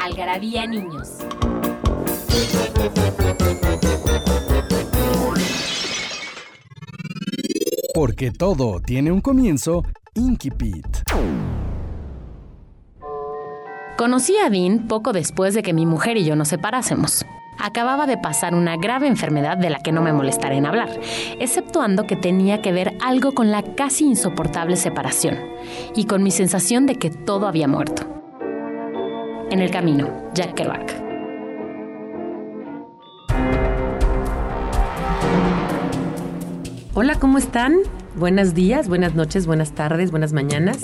Algarabía Niños. Porque todo tiene un comienzo, Inkipit. Conocí a Dean poco después de que mi mujer y yo nos separásemos. Acababa de pasar una grave enfermedad de la que no me molestaré en hablar, exceptuando que tenía que ver algo con la casi insoportable separación y con mi sensación de que todo había muerto. En el camino, Jack Kerouac. Hola, ¿cómo están? Buenos días, buenas noches, buenas tardes, buenas mañanas.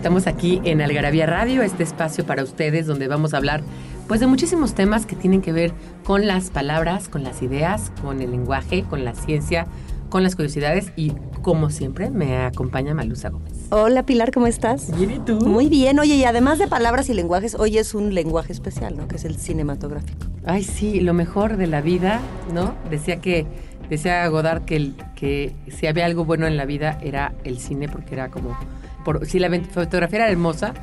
Estamos aquí en Algarabía Radio, este espacio para ustedes donde vamos a hablar pues de muchísimos temas que tienen que ver con las palabras, con las ideas, con el lenguaje, con la ciencia, con las curiosidades y como siempre me acompaña Malusa Gómez. Hola Pilar, ¿cómo estás? Bien, ¿y tú? Muy bien, oye, y además de palabras y lenguajes, hoy es un lenguaje especial, ¿no? Que es el cinematográfico. Ay, sí, lo mejor de la vida, ¿no? Decía que decía Godard que, el- que si había algo bueno en la vida era el cine porque era como por, si la fotografía era hermosa,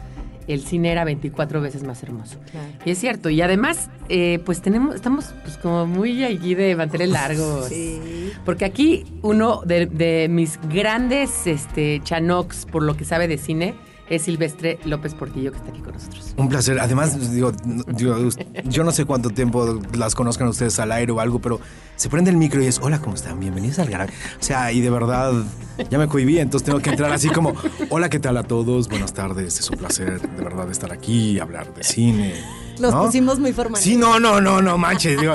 el cine era 24 veces más hermoso. Y es cierto, y además, eh, pues tenemos, estamos pues como muy allí de mantener largos. Sí. Porque aquí uno de, de mis grandes este, chanox por lo que sabe de cine es Silvestre López Portillo, que está aquí con nosotros. Un placer. Además, digo, yo no sé cuánto tiempo las conozcan ustedes al aire o algo, pero se prende el micro y es, hola, ¿cómo están? Bienvenidos al Garage. O sea, y de verdad, ya me cohibí, entonces tengo que entrar así como, hola, ¿qué tal a todos? Buenas tardes, es un placer de verdad estar aquí, hablar de cine. Nos ¿no? pusimos muy formales. Sí, no, no, no, no manches. Digo,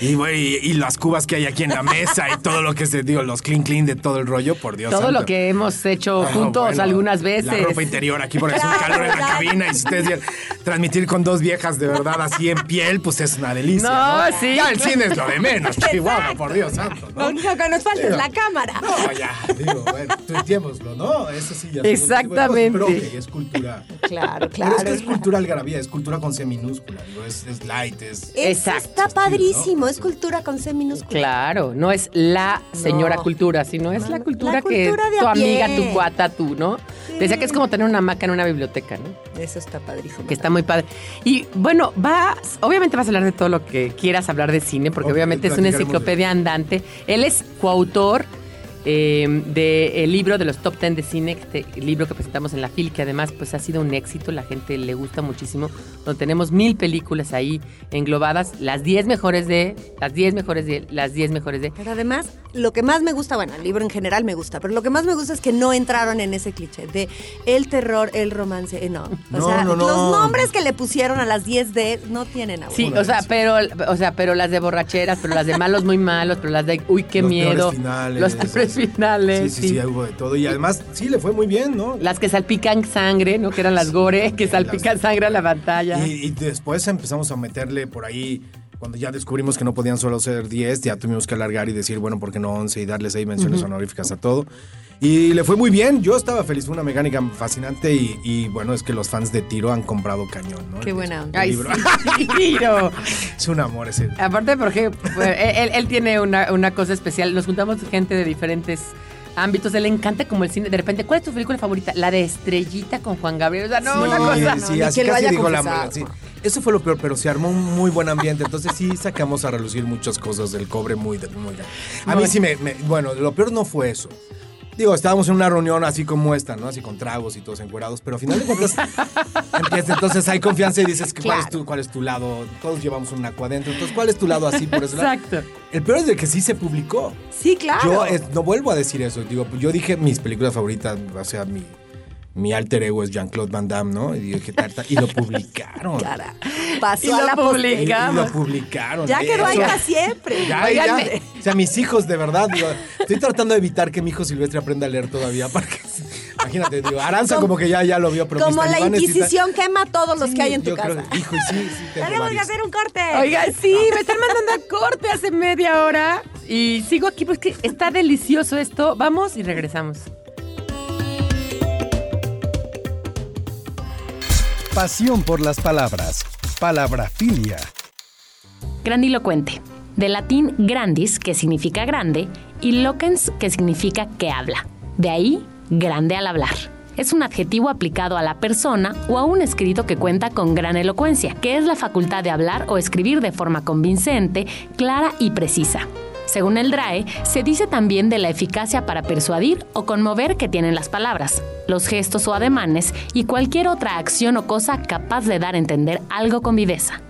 y, güey, y, las cubas que hay aquí en la mesa y todo lo que se, digo, los clean clean de todo el rollo, por Dios. Todo santo. lo que hemos hecho Ah, juntos bueno, algunas veces. La ropa interior aquí porque es un calor en la cabina y si ustedes transmitir con dos viejas de verdad así en piel, pues es una delicia. No, No, sí. Ya el cine es lo de menos, Chihuahua, por Dios santo. Lo ¿no? único que nos falta es la cámara. No, ya, digo, bueno, tuiteémoslo, ¿no? Eso sí, ya. Exactamente. Pero ok, es cultura. Claro, Pero claro. es que es cultura algarabía, es cultura con C minúscula, digo, es, es light, es... Exacto. está padrísimo, es cultura con C minúscula. Claro, no es la señora No. cultura, sino es la cultura la que cultura de tu a amiga, pie. tu cuata, tú, ¿no? Decía que es como tener una hamaca en una biblioteca, ¿no? Eso está padrísimo. Que está muy padre. Y bueno, vas, obviamente vas a hablar de todo lo que quieras hablar de cine, porque obviamente es una de- enciclopedia andante. Él es coautor eh, del libro de los top 10 de cine, este libro que presentamos en la FIL, que además pues ha sido un éxito, la gente le gusta muchísimo, donde tenemos mil películas ahí englobadas, las 10 mejores de, las 10 mejores de, las 10 mejores de. Pero además, lo que más me gusta, bueno, el libro en general me gusta, pero lo que más me gusta es que no entraron en ese cliché de el terror, el romance, eh, no. O No, sea, no, no. los nombres que le pusieron a las 10 de no tienen abuelo. Sí, o sea, pero, o sea, pero las de borracheras, pero las de malos muy malos, pero las de uy, qué Los miedo. peores finales. Los peores finales. Sí, sí, sí, hubo de todo. Y además, sí, le fue muy bien, ¿no? Las que salpican sangre, ¿no? Que eran las gore, que salpican sangre a la pantalla. Y, y después empezamos a meterle por ahí, cuando ya descubrimos que no podían solo ser 10, ya tuvimos que alargar y decir, bueno, ¿por qué no 11? Y darles ahí menciones honoríficas a todo. Y le fue muy bien, yo estaba feliz, fue una mecánica fascinante y, y, bueno, es que los fans de Tiro han comprado cañón, ¿no? Qué buena Ay, sí, tiro. es un amor ese. Aparte, porque pues, él, él tiene una, una cosa especial. Nos juntamos gente de diferentes ámbitos. Él le encanta como el cine. De repente, ¿cuál es tu película favorita? La de Estrellita con Juan Gabriel. O sea, no, Sí, una cosa. sí, así que casi digo la sí. Eso fue lo peor, pero se armó un muy buen ambiente. Entonces sí sacamos a relucir muchas cosas del cobre muy, muy grande. A mí sí me, me- Bueno, lo peor no fue eso. Digo, estábamos en una reunión así como esta, ¿no? Así con tragos y todos encuerados, pero al final de cuentas empieza, entonces hay confianza y dices, que ¿cuál, es tu, ¿cuál es tu lado? Todos llevamos un naco adentro, entonces ¿cuál es tu lado así por lado? Exacto. El peor es de que sí se publicó. Sí, claro. Yo es- no vuelvo a decir eso. Digo, yo dije mis películas favoritas, o sea, mi, mi alter ego es Jean-Claude Van Damme, ¿no? Y dije, "Tarta", y lo publicaron. Cara, pasó Y a lo la Y publica. posteridad. lo publicaron. Ya quedó ahí para siempre. Ya, ya. O sea, mis hijos, de verdad, digo, estoy tratando de evitar que mi hijo Silvestre aprenda a leer todavía, porque, imagínate, digo, Aranza como que ya, ya lo vio, pero Como la Inquisición quema a todos los que hay en tu yo casa. creo- hijo, y sí, sí, Tenemos que hacer un corte. Oiga, sí, me están mandando a corte hace media hora. Y sigo aquí porque está delicioso esto. Vamos y regresamos. Pasión por las palabras. Palabrafilia. Grandilocuente. De latín grandis, que significa grande, y loquens, que significa que habla. De ahí, grande al hablar. Es un adjetivo aplicado a la persona o a un escrito que cuenta con gran elocuencia, que es la facultad de hablar o escribir de forma convincente, clara y precisa. Según el DRAE, se dice también de la eficacia para persuadir o conmover que tienen las palabras, los gestos o ademanes y cualquier otra acción o cosa capaz de dar a entender algo con viveza.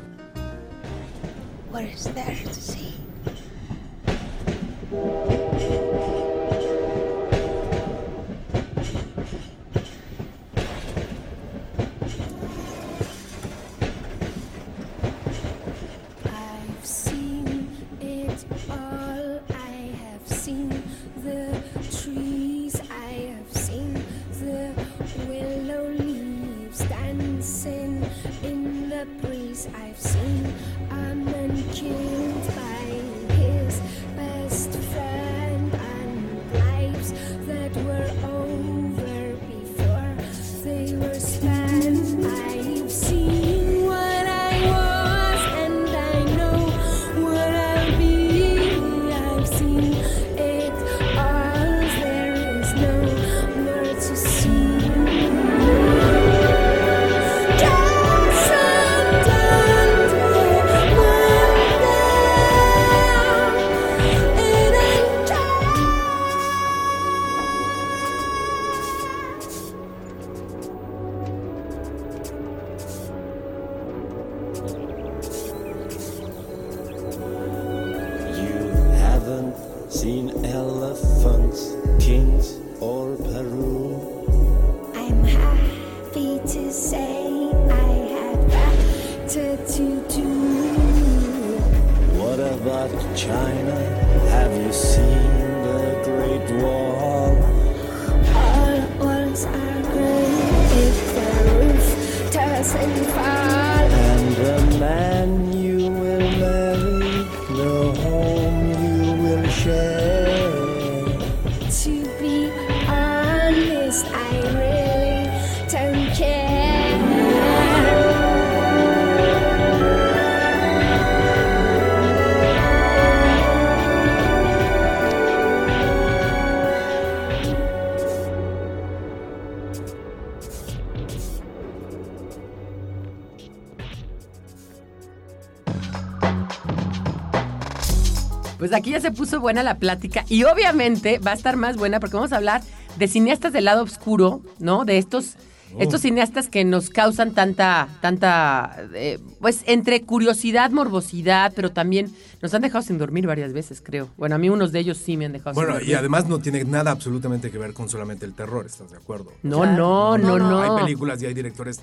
Pues aquí ya se puso buena la plática y obviamente va a estar más buena porque vamos a hablar de cineastas del lado oscuro, ¿no? De estos, estos cineastas que nos causan tanta, tanta, eh, pues entre curiosidad, morbosidad, pero también nos han dejado sin dormir varias veces, creo. Bueno, a mí unos de ellos sí me han dejado sin Bueno, dormir. y además no tiene nada absolutamente que ver con solamente el terror, ¿estás de acuerdo? No, no, no, no. Hay películas y hay directores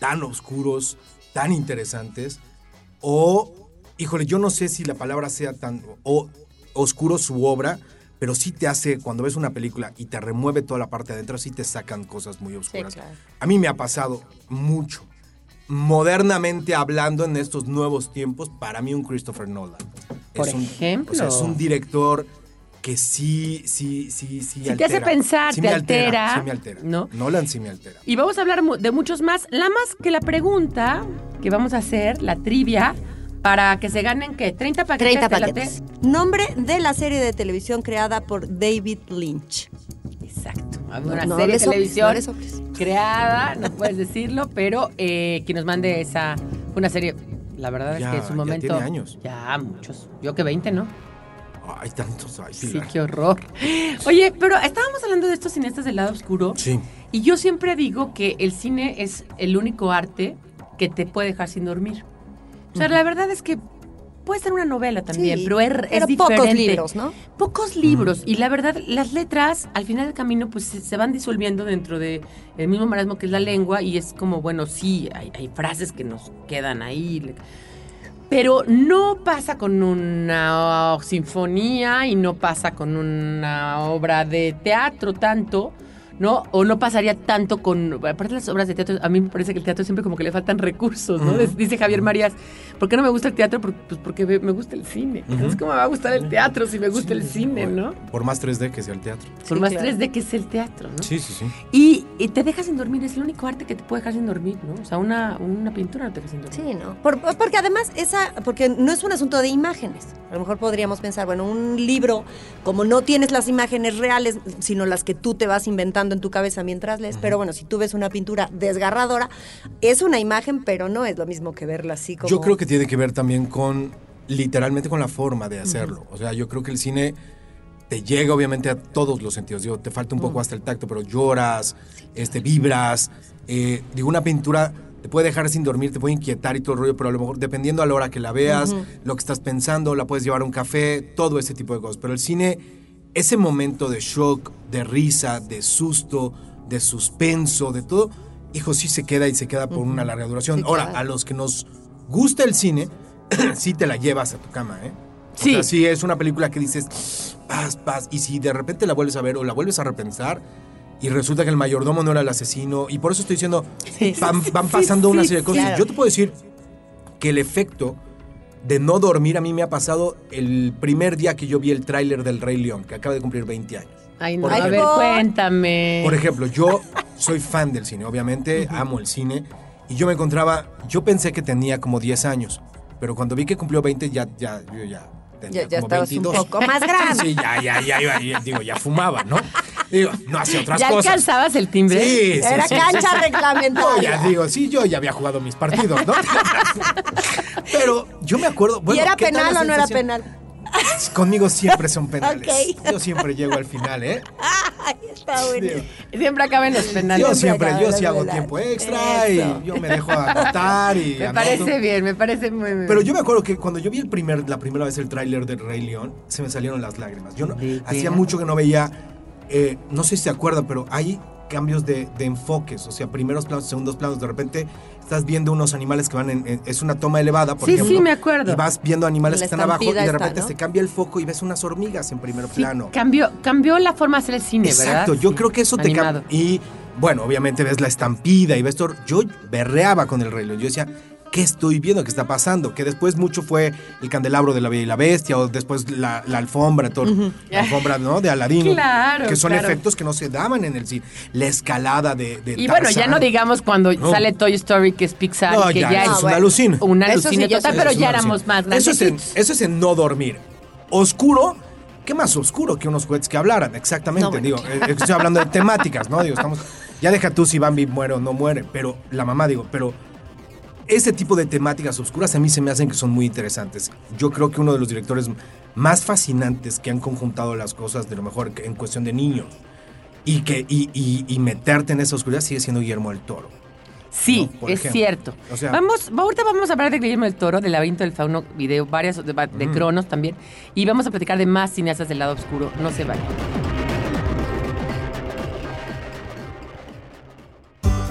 tan oscuros, tan interesantes, o, híjole, yo no sé si la palabra sea tan o, oscuro su obra, pero sí te hace, cuando ves una película y te remueve toda la parte de adentro, sí te sacan cosas muy oscuras. claro. A mí me ha pasado mucho. Modernamente hablando en estos nuevos tiempos, para mí un Christopher Nolan. Por Es un- ejemplo. O sea, es un director que sí, sí, sí, sí. Sí te hace pensar, Sí te me altera, Sí me altera. ¿no? Nolan sí me altera. Y vamos a hablar de muchos más. La más que la pregunta que vamos a hacer, la trivia, para que se ganen, ¿qué? 30 paquetes. 30 ¿te late? paquetes. Nombre de la serie de televisión creada por David Lynch. Exacto. Una No serie de televisión no creada, no puedes decirlo, pero eh, que nos mande esa. Fue una serie. La verdad Ya, es que en su ya momento. tiene años. Ya, muchos. Yo que 20, ¿no? Hay tantos. Ay, Sí, qué horror. Oye, pero estábamos hablando de estos cineastas del lado oscuro. Sí. Y yo siempre digo que el cine es el único arte que te puede dejar sin dormir. O sea, la verdad es que puede ser una novela también, Sí, pero es, es pero diferente. pocos libros, ¿no? Pocos libros. Y la verdad, las letras, al final del camino, pues se, van disolviendo dentro de el mismo marasmo que es la lengua. Y es como, bueno, sí, hay, hay frases que nos quedan ahí. Pero no pasa con una sinfonía y no pasa con una obra de teatro tanto, ¿no? O no pasaría tanto con... Aparte de las obras de teatro, a mí me parece que el teatro siempre como que le faltan recursos, ¿no? Dice Javier Marías, ¿por qué no me gusta el teatro? Pues porque me me gusta el cine. Entonces, ¿cómo me va a gustar el teatro si me gusta el cine, no? Por más 3D que sea el teatro. Por más claro. 3D que es el teatro, ¿no? Sí, sí, sí. Y, y te dejas sin dormir, es el único arte que te puede dejar sin dormir, ¿no? O sea, una, una pintura no te deja sin dormir. Sí, ¿no? Por- porque además, esa, porque no es un asunto de imágenes. A lo mejor podríamos pensar, bueno, un libro, como no tienes las imágenes reales, sino las que tú te vas inventando pasando en tu cabeza mientras lees, pero bueno, si tú ves una pintura desgarradora, es una imagen, pero no es lo mismo que verla así como... Yo creo que tiene que ver también con, literalmente con la forma de hacerlo. O sea, yo creo que el cine te llega obviamente a todos los sentidos. Digo, te falta un poco hasta el tacto, pero lloras, este, vibras. Eh, digo, una pintura te puede dejar sin dormir, te puede inquietar y todo el rollo, pero a lo mejor dependiendo a la hora que la veas, lo que estás pensando, la puedes llevar a un café, todo ese tipo de cosas. Pero el cine, ese momento de shock, de risa, de susto, de suspenso, de todo, hijo, sí se queda y se queda por una larga duración. Sí, Ahora, claro. a los que nos gusta el cine, sí te la llevas a tu cama, ¿eh? O Sí. sea, sí es una película que dices, paz, paz, y si de repente la vuelves a ver o la vuelves a repensar y resulta que el mayordomo no era el asesino, y por eso estoy diciendo, van, van pasando una serie de cosas. claro. Yo te puedo decir que el efecto de no dormir a mí me ha pasado el primer día que yo vi el tráiler del Rey León, que acaba de cumplir 20 años. Ay, no. A ver, cuéntame. Por ejemplo, yo soy fan del cine, obviamente, amo el cine. Y yo me encontraba, yo pensé que tenía como 10 años, pero cuando vi que cumplió 20, ya, ya, yo ya Ya, ya como estabas 22. un poco más grande. Sí, ya, ya, ya, ya, ya, digo, ya fumaba, ¿no? Digo, no hacía otras ¿Ya cosas. alcanzabas el timbre? Sí, sí, Era sí, cancha sí. Yo reglamentaria. ya digo, sí, yo ya había jugado mis partidos, ¿no? Pero yo me acuerdo. Bueno, ¿Y era ¿qué tal penal o no era penal? Conmigo siempre son penales. Yo siempre llego al final, ¿eh? Ay, está bueno. Siempre acaban los penales. Yo siempre, yo sí hago tiempo extra Eso. y yo me dejo anotar y Me anoto. parece bien, me parece muy bien. Pero yo me acuerdo que cuando yo vi el primer, la primera vez el tráiler del Rey León, se me salieron las lágrimas. Yo no, ¿De hacía mucho que no veía, eh, no sé si se acuerda, pero hay cambios de, de enfoques, o sea, primeros planos, segundos planos, de repente estás viendo unos animales que van en, en- es una toma elevada, por Sí, ejemplo. sí, me acuerdo. Y vas viendo animales La que están abajo y de repente ¿no? se cambia el foco y ves unas hormigas en primer Sí, plano. cambió, cambió la forma de hacer el cine, ¿verdad? Exacto, yo Sí, creo que eso te cambia. Y bueno, obviamente ves la estampida y ves todo. Yo berreaba con el León. Yo decía, ¿qué estoy viendo? ¿Qué está pasando? Que después mucho fue el candelabro de la Bella y la Bestia o después la, la alfombra, todo. La alfombra, ¿no? De Aladino. Claro, Que son claro. efectos que no se daban en el cine. La escalada de. de Y bueno, ya no digamos cuando No. sale Toy Story, que es Pixar, No, y que ya, ya, es una alucina. una sí, alucina total, sí. pero ya éramos más grandes. Eso es, en, eso es en no dormir. Oscuro. ¿Qué más oscuro que unos juguetes que hablaran? Exactamente, No, bueno, digo, eh, estoy hablando de temáticas, ¿no? Digo, estamos, ya deja tú si Bambi muere o no muere, pero la mamá, digo, pero ese tipo de temáticas oscuras a mí se me hacen que son muy interesantes. Yo creo que uno de los directores más fascinantes que han conjuntado las cosas, de lo mejor en cuestión de niños, y, que, y, y- y meterte en esa oscuridad sigue siendo Guillermo del Toro. Sí, es ejemplo. cierto. O sea- vamos, ahorita vamos a hablar de Guillermo del Toro, del laberinto del fauno, video, varias de, de Cronos también. Y vamos a platicar de más cineastas del lado oscuro. No se vayan.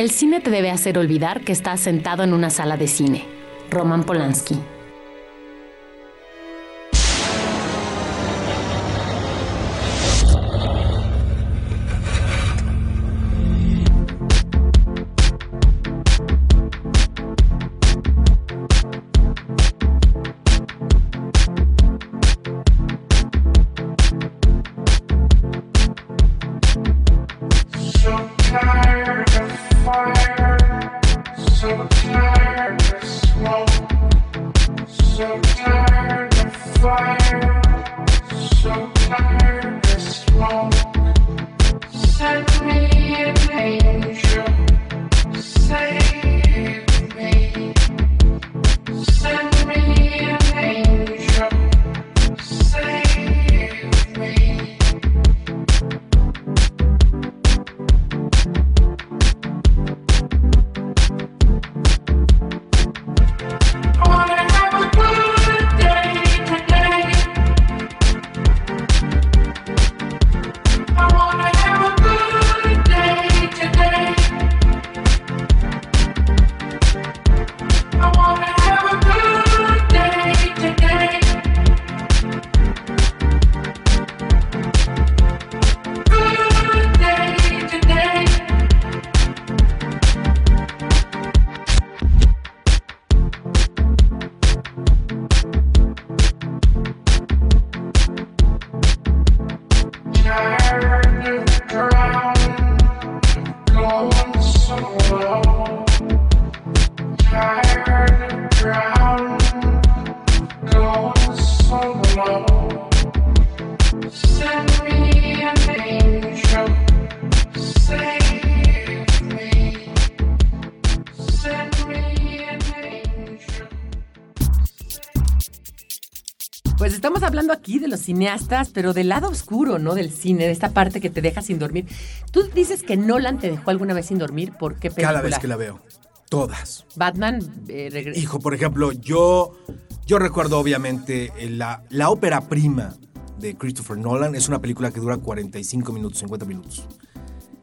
El cine te debe hacer olvidar que estás sentado en una sala de cine. Roman Polanski. Cineastas, pero del lado oscuro, ¿no? Del cine, de esta parte que te deja sin dormir. Tú dices que Nolan te dejó alguna vez sin dormir. ¿Por qué película? Cada vez que la veo. Todas. Batman eh, Hijo, por ejemplo, yo, yo recuerdo obviamente la, la ópera prima de Christopher Nolan. Es una película que dura 45 minutos, 50 minutos.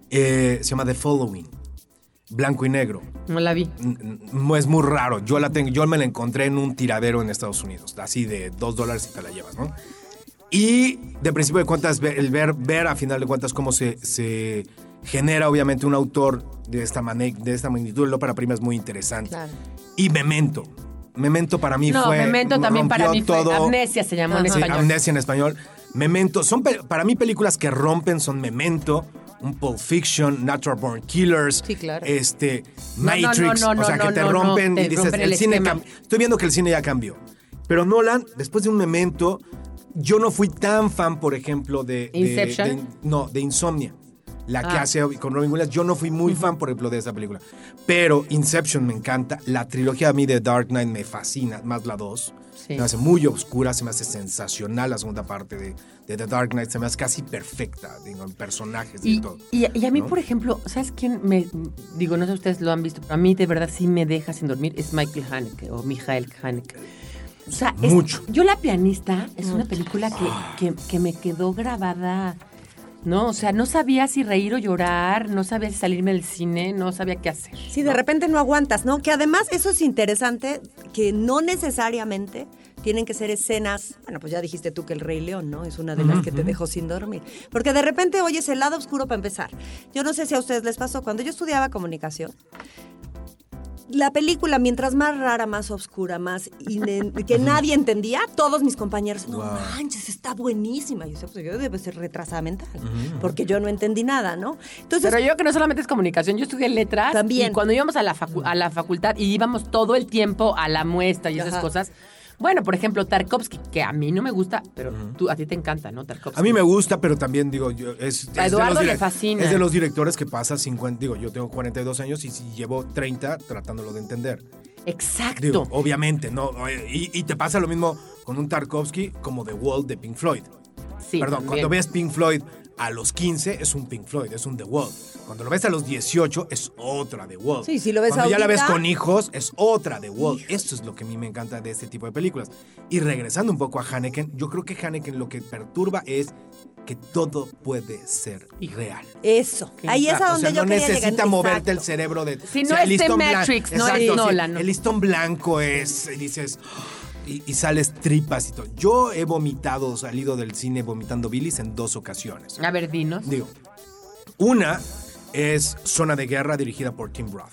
Eh, se llama The Following. Blanco y negro. No la vi. Es muy raro. Yo la tengo, yo me la encontré en un tiradero en Estados Unidos, así de dos dólares y te la llevas, ¿no? Y de principio de cuentas, el ver, ver a final de cuentas cómo se, se genera obviamente un autor de esta, mane- de esta magnitud, el ópera prima es muy interesante. Claro. Y Memento. Memento para mí No, fue. Memento también para rompió mí fue. todo. Amnesia se llamó en Sí, español. Amnesia en español. Memento. Son para mí películas que rompen son Memento, un Pulp Fiction, Natural Born Killers. Sí, claro. Este, No, no, Matrix. no, no, o sea, no, que te no, no, rompen te y dices, rompen el el cine Estoy viendo que el cine ya cambió. Pero Nolan, después de un Memento, yo no fui tan fan, por ejemplo, de. de- Inception. de- no, de Insomnia. La que Ah. hace con Robin Williams. Yo no fui muy fan, por ejemplo, de esa película. Pero Inception me encanta. La trilogía a mí de Dark Knight me fascina, más la 2. Sí. Se me hace muy oscura, se me hace sensacional la segunda parte de, de The Dark Knight. Se me hace casi perfecta, digo, en personajes y, Y, todo. y- y a mí, ¿no? por ejemplo, ¿sabes quién me. Digo, no sé si ustedes lo han visto, pero a mí de verdad sí me deja sin dormir. Es Michael Haneke o Michael Haneke. O sea, es- Mucho. yo la pianista es una película que, que, que me quedó grabada. ¿No? O sea, no sabía si reír o llorar, no sabía si salirme del cine, no sabía qué hacer. Sí, de repente no aguantas, ¿no? Que además eso es interesante, que no necesariamente tienen que ser escenas, bueno, pues ya dijiste tú que el Rey León, ¿no? Es una de las que te dejó sin dormir. Porque de repente oyes el lado oscuro para empezar. Yo no sé si a ustedes les pasó, cuando yo estudiaba comunicación, la película, mientras más rara, más oscura, más que nadie entendía, todos mis compañeros, no manches, está buenísima. Y yo decía, pues yo debo ser retrasada mental, porque yo no entendí nada, ¿no? Entonces, Pero yo que no solamente es comunicación, yo estudié letras. También. Y cuando íbamos a la, facu- a la facultad y íbamos todo el tiempo a la muestra y esas Ajá. cosas. Bueno, por ejemplo, Tarkovsky, que a mí no me gusta, pero tú, a ti te encanta, ¿no? Tarkovsky. A mí me gusta, pero también digo, yo, es, es A de Eduardo los le fascina. Es de los directores que pasa 50, digo, yo tengo 42 años y si llevo 30 tratándolo de entender. Exacto. Digo, obviamente, ¿no? Y, y te pasa lo mismo con un Tarkovsky como The Wall de Pink Floyd. sí, Perdón, también. cuando ves Pink Floyd a los 15 es un Pink Floyd, es un The Wall. Cuando lo ves a los 18 es otra The Wall. Sí, si lo ves Cuando ya la ves con hijos es otra The Wall. Esto es lo que a mí me encanta de este tipo de películas. Y regresando un poco a Haneken, yo creo que Haneken lo que perturba es que todo puede ser real. eso. Ahí es a O donde sea, yo no quería necesita llegar. moverte Exacto. el cerebro de. Si o no sea, es blan- Matrix, no es Exacto. Nolan, ¿no? El listón blanco es. y dices. Y, y sales tripas y todo. Yo he vomitado, salido del cine vomitando bilis en dos ocasiones. A ver, dinos. Digo, una es Zona de Guerra dirigida por Tim Roth.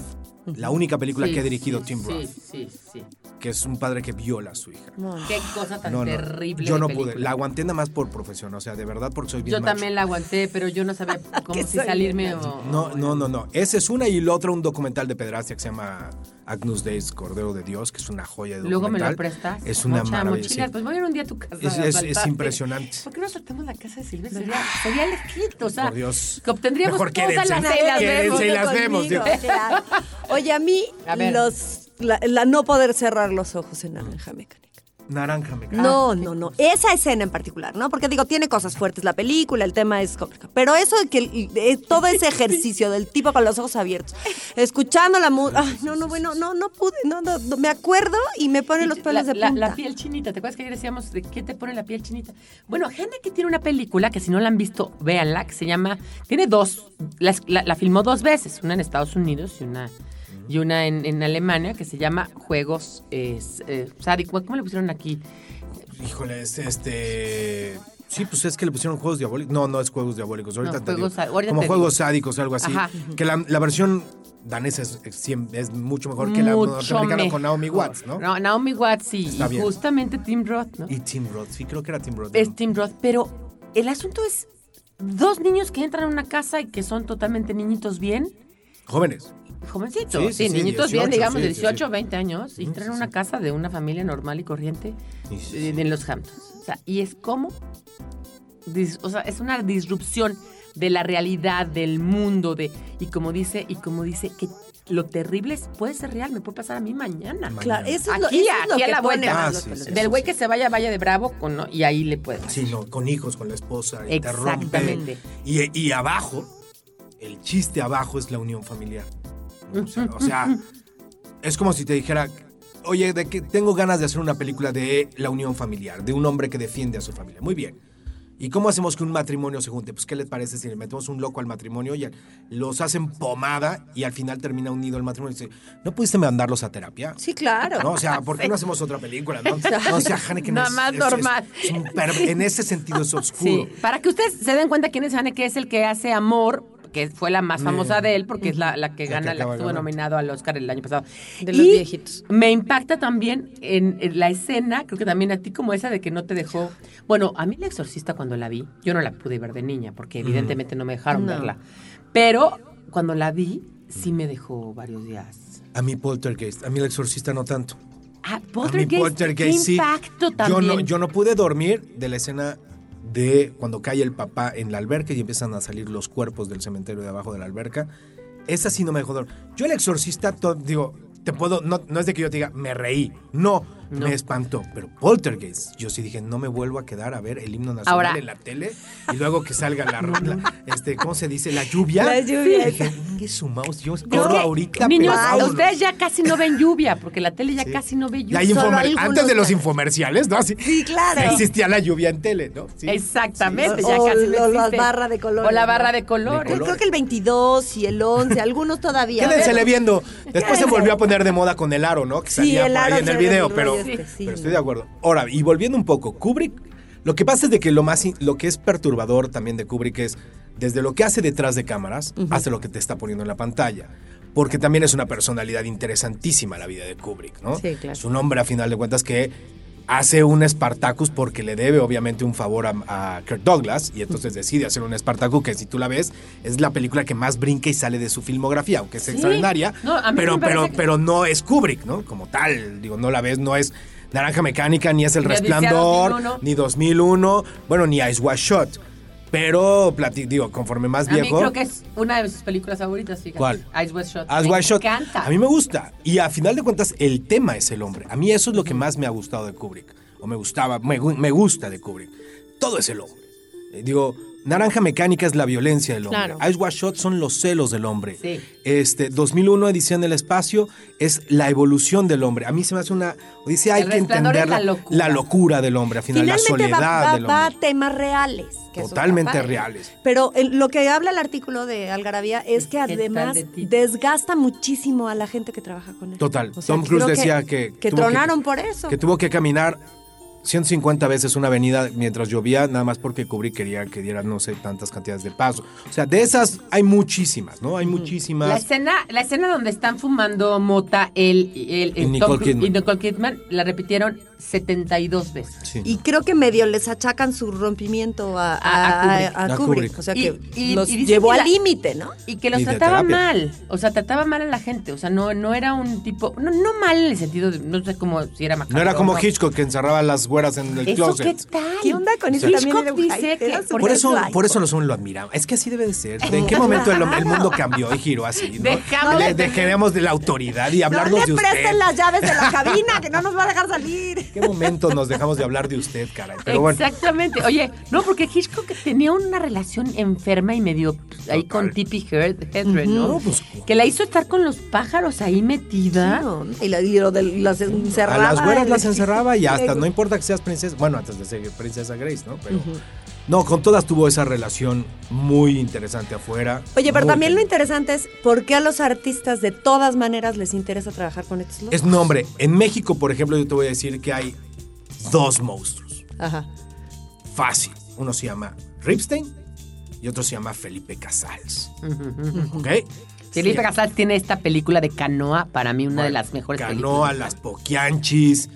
La única película Sí, que ha dirigido sí, Tim sí, Roth, Sí, sí, que es un padre que viola a su hija. Qué cosa tan No, no, terrible. Yo no película. pude. La aguanté nada más por profesión, o sea, de verdad porque soy bien Yo macho. también la aguanté, pero yo no sabía cómo si salirme o. No, no, no, no. Esa es una y la otra un documental de pedrastia que se llama Agnus Days, Cordero de Dios, que es una joya de Luego me lo prestas. Es una Mocha, maravilla. mochilas, sí. Pues voy a ir un día a tu casa. Es- impresionante. ¿Por qué no saltamos la casa de Silvia? Sería, sería el ejito, o sea. Por Dios. Que obtendríamos Mejor todas quédense, las las quédense vemos. y las vemos. Oye, a mí, A los, la, la no poder cerrar los ojos en Naranja Mecánica. Naranja me cae. No, no, no. Esa escena en particular, ¿no? Porque digo, tiene cosas fuertes la película, el tema es complicado. Pero eso de que todo ese ejercicio del tipo con los ojos abiertos, escuchando la música. Ay, no, no, bueno, no, no pude, no, no, no, me acuerdo y me pone los pelos la, de la- punta. la piel chinita, ¿te acuerdas que ayer decíamos de qué te pone la piel chinita? Bueno, gente que tiene una película que si no la han visto, véanla, que se llama, tiene dos, la, la- la filmó dos veces, una en Estados Unidos y una, y una en, en Alemania, que se llama Juegos eh, eh, Sádicos. ¿Cómo le pusieron aquí? Híjole, este, este. Sí, pues es que le pusieron juegos diabólicos. No, no es juegos diabólicos. Ahorita No, te juegos digo. ahorita Como te juegos digo. sádicos, algo así. Ajá. Que la, la versión danesa es, es siem- es mucho mejor que la norteamericana con Naomi. Watts, ¿no? Naomi Watts, y justamente Tim Roth, ¿no? Y Tim Roth, sí, creo que era Tim Roth. Es Tim Roth, pero el asunto es dos niños que entran a una casa y que son totalmente niñitos bien, Jóvenes. Jovencitos, Sí, sí, sí, sí, niñitos 18, bien, digamos, sí, de sí, 18 sí. 20 años, y entran a una casa de una familia normal y corriente Sí, sí, eh, sí. en los Hamptons. O sea, y es como, o sea, es una disrupción de la realidad, del mundo, de, y como dice, y como dice, que lo terrible es, puede ser real, me puede pasar a mí mañana. Claro, eso es lo, Aquí, eso es lo aquí a que la pone vuelta. Ah, los sí, sí, Del güey que se vaya, vaya de bravo con, ¿no? y ahí le puede. Sí, no, con hijos, con la esposa. y te rompe. Exactamente. Y, y abajo, el chiste abajo es la unión familiar. O sea, o sea, es como si te dijera, oye, de que tengo ganas de hacer una película de la unión familiar, de un hombre que defiende a su familia. Muy bien. ¿Y cómo hacemos que un matrimonio se junte? Pues, ¿qué les parece si le metemos un loco al matrimonio y los hacen pomada y al final termina unido el matrimonio? Y dice, ¿no pudiste mandarlos a terapia? Sí, claro. ¿No? O sea, ¿por qué no hacemos otra película? No, no o sea, no es- más es- normal. es en ese sentido es oscuro. Sí, para que ustedes se den cuenta quién es Haneke, es el que hace Amor, que fue la más famosa de él, porque es la, la que La que gana, la que estuvo nominado al Oscar el año pasado. De los Y viejitos. Me impacta también en, en la escena, creo que también a ti como esa de que no te dejó... Bueno, a mí La Exorcista cuando la vi, yo no la pude ver de niña, porque evidentemente no me dejaron No. verla. Pero cuando la vi, sí me dejó varios días. A mí Poltergeist, a mí el exorcista no tanto. Ah, a mí Poltergeist, Poltergeist qué sí. impacto Yo también. no, yo no pude dormir de la escena de cuando cae el papá en la alberca y empiezan a salir los cuerpos del cementerio de abajo de la alberca. Esa sí no me dejó. Yo el exorcista, to- digo, te puedo, no, no es de que yo te diga, me reí. No, No. me espantó. Pero Poltergeist, yo sí dije, no me vuelvo a quedar a ver el himno nacional Ahora- en la tele y luego que salga la, la- este, ¿cómo se dice? La lluvia. La lluvia. Y dije, "Ingue su mouse, yo corro ahorita. Niños, pero vámonos". ustedes ya casi no ven lluvia, porque la tele ya Sí. casi no ve lluvia. antes de los infomerciales, ¿no? Así, Sí, claro. Existía la lluvia en tele, ¿no? Sí. Exactamente, Sí. ya O- casi no la barra de colores, O la barra de colores. De Creo que el 22 y el 11, algunos todavía. Quédensele viendo. Después se volvió a poner de moda con el aro, ¿no? Que Sí, salía el por ahí en el video, el pero, rollo este, sí, pero no. estoy de acuerdo. Ahora, y volviendo un poco, Kubrick, lo que pasa es de que lo más, lo que es perturbador también de Kubrick es desde lo que hace detrás de cámaras hasta lo que te está poniendo en la pantalla. Porque también es una personalidad interesantísima la vida de Kubrick, ¿no? Sí, claro. Es un hombre, a final de cuentas, que hace un Spartacus porque le debe obviamente un favor a, a Kirk Douglas y entonces decide hacer un Spartacus que si tú la ves es la película que más brinca y sale de su filmografía, aunque es Sí. extraordinaria, No, pero, pero, que- pero no es Kubrick, ¿no? Como tal, digo, no la ves, no es Naranja Mecánica, ni es El Ni Resplandor, 2001. ni 2001, bueno, ni Ice Wash Shot. Pero, plati- digo, conforme más A mí viejo... creo que es una de sus películas favoritas, fíjate. ¿Cuál? Ice West Shot. Me White Shot. encanta. A mí me gusta. Y a final de cuentas, el tema es el hombre. A mí eso es lo que más me ha gustado de Kubrick. O me gustaba, me, me gusta de Kubrick. Todo es el hombre. Eh, digo, Naranja Mecánica es la violencia del hombre. Claro. Ice Wash Shot son los celos del hombre. Sí. Este, 2001, Edición del Espacio, es la evolución del hombre. A mí se me hace una... Dice, hay El que entender la locura. locura del hombre. Al final, la soledad va, va- del va a hombre. temas reales. que Totalmente reales. Pero el- lo que habla el artículo de Algarabía es que ¿Qué tal además desgasta muchísimo a la gente que trabaja con él. Total. O sea, Tom Cruise decía que... Que tronaron por eso. que tuvo que caminar 150 veces una avenida mientras llovía, nada más porque Kubrick quería que diera no sé tantas cantidades de paso. O sea, de esas hay muchísimas, ¿no? Hay La muchísimas. escena, la escena donde están fumando mota él, él, Y Nicole Tom Cruise Kidman. y Nicole Kidman la repitieron 72 veces. Sí. Y creo que medio les achacan su rompimiento a, A- a a- Kubrick. a A Kubrick. Kubrick. O sea Y- que y- los y llevó que al límite, ¿no? Y que los Y de trataba mal. O sea, trataba mal a la gente. O sea, no, no era un tipo. No, no mal en el sentido de. No sé cómo si era macabro. No era como Hitchcock que encerraba a las güeras en el ¿Eso qué closet. tal? ¿Qué onda con eso? Hitchcock También dice que. por eso, Like. por eso los hombres lo admiramos. Es que así debe de ser. ¿De en qué momento el, el mundo cambió y giró así? ¿no? Dejamos Le- de- dejemos de la autoridad y hablarnos no de le usted. presten las llaves de la cabina, que no nos va a dejar salir. ¿En qué momento nos dejamos de hablar de usted, caray? Pero bueno. Exactamente. Oye, no, porque Hitchcock tenía una relación enferma y medio pues, ahí con Tippi Hedren, ¿no? No, pues, que la hizo estar con los pájaros ahí metida. No, y, la- y lo de las A encerraba. las güeras las encerraba y hasta no importa que seas princesa. Bueno, antes de ser princesa Grace, ¿no? Pero. No, con todas tuvo esa relación muy interesante afuera. Oye, pero también lo interesante es por qué a los artistas de todas maneras les interesa trabajar con estos locos. Es nombre. En México, por ejemplo, yo te voy a decir que hay dos monstruos. Ajá. Fácil. Uno se llama Ripstein y otro se llama Felipe Casals. ¿Ok? Felipe Sí. Casals tiene esta película de Canoa, para mí una de las mejores Canoa, películas. las Poquianchis.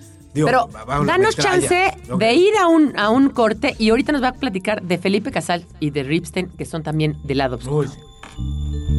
Digo, Pero danos chance de ir a un, a un corte y ahorita nos va a platicar de Felipe Casals y de Ripstein, que son también del lado oscuro. Uy.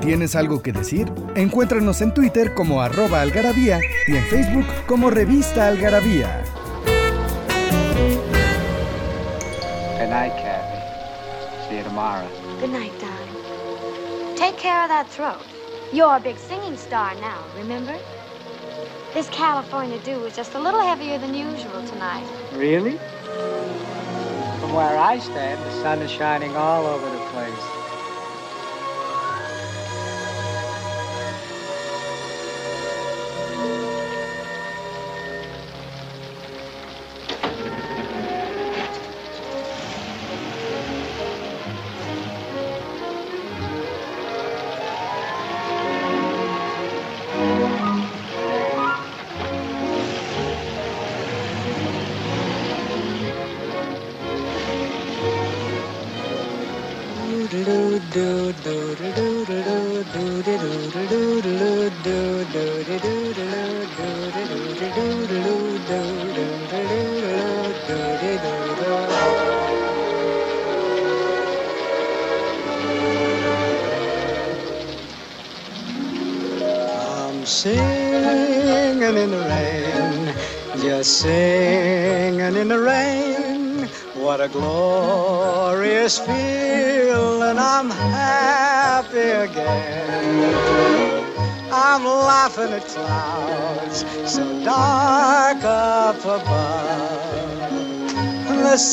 ¿Tienes algo que decir? Encuéntranos en Twitter como arroba algarabía y en Facebook como revista algarabía. Good night, Kathy. See you tomorrow. Good night, darling. Take care of that throat. You're a big singing star now, remember? This California dew is just a little heavier than usual tonight. Really? From where I stand, the sun is shining all over the place.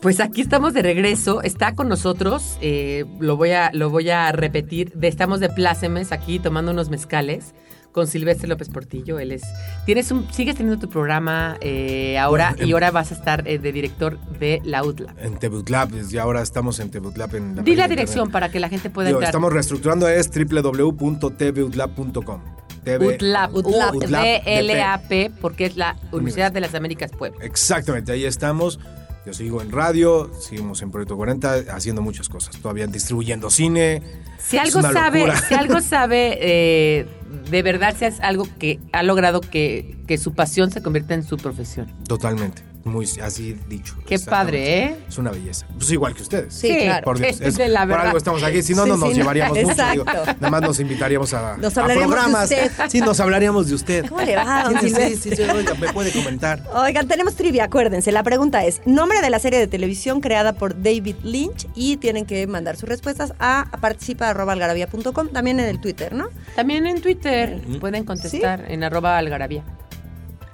Pues aquí estamos de regreso. Está con nosotros, eh, lo, voy a, lo voy a repetir, estamos de plácemes aquí tomando unos mezcales con Silvestre López Portillo. Él es. Tienes un, sigues teniendo tu programa eh, ahora Bueno, y ahora vas a estar eh, de director de la UTLA. En Tebutlap, y ahora estamos en Tebutlap en la Di la dirección internet. para que la gente pueda Digo, entrar. estamos reestructurando, es www.tbutlap.com. TV UTLAP, UTLAP, D-L-A-P, porque es la Universidad de las Américas Puebla. Exactamente, ahí estamos. Yo sigo en radio, seguimos en Proyecto 40 haciendo muchas cosas. Todavía distribuyendo cine. Si algo sabe, si algo sabe, eh, de verdad, si es algo que ha logrado que, que su pasión se convierta en su profesión. Totalmente, muy así dicho. Qué padre, ¿eh? Es una belleza. Pues igual que ustedes. Sí, claro. Por Dios, es- de la por algo estamos aquí, si no, Sí, no nos sí, no. llevaríamos mucho. Digo, nada más nos invitaríamos a, Nos a de programas. usted. Sí, nos hablaríamos de usted. ¿Cómo le va, Sí, sí, sí, sí, oiga, me puede comentar. Oigan, tenemos trivia, acuérdense. La pregunta es, nombre de la serie de televisión creada por David Lynch y tienen que mandar sus respuestas a participa.algarabía.com, también en el Twitter, ¿no? También en Twitter pueden contestar en arroba algarabía.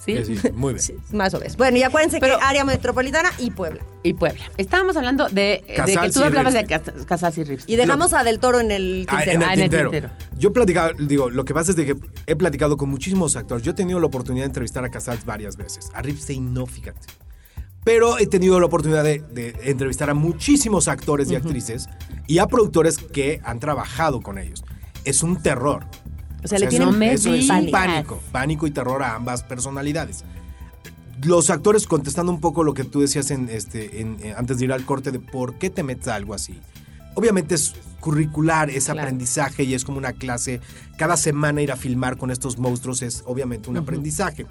¿Sí? Sí, sí, muy bien. Más o menos. Bueno, y acuérdense Pero- que área metropolitana y Puebla. Y Puebla. Estábamos hablando de, de que tú y hablabas de Rips. Cas- Casals y Rips. Y dejamos a Del Toro en el Ah, tintero. en el Ah, en el tintero. tintero. Yo he platicado, digo, lo que pasa es de que he platicado con muchísimos actores. Yo he tenido la oportunidad de entrevistar a Casals varias veces. A Ripstein no, fíjate. Pero he tenido la oportunidad de, de entrevistar a muchísimos actores y actrices y a productores que han trabajado con ellos. Es un terror. O sea, le tienen me eso es un pánico, pánico y terror a ambas personalidades. Los actores, contestando un poco lo que tú decías en, este, en- eh, antes de ir al corte, de por qué te metes a algo así. Obviamente es curricular, es Claro. aprendizaje y es como una clase. Cada semana ir a filmar con estos monstruos es obviamente un aprendizaje.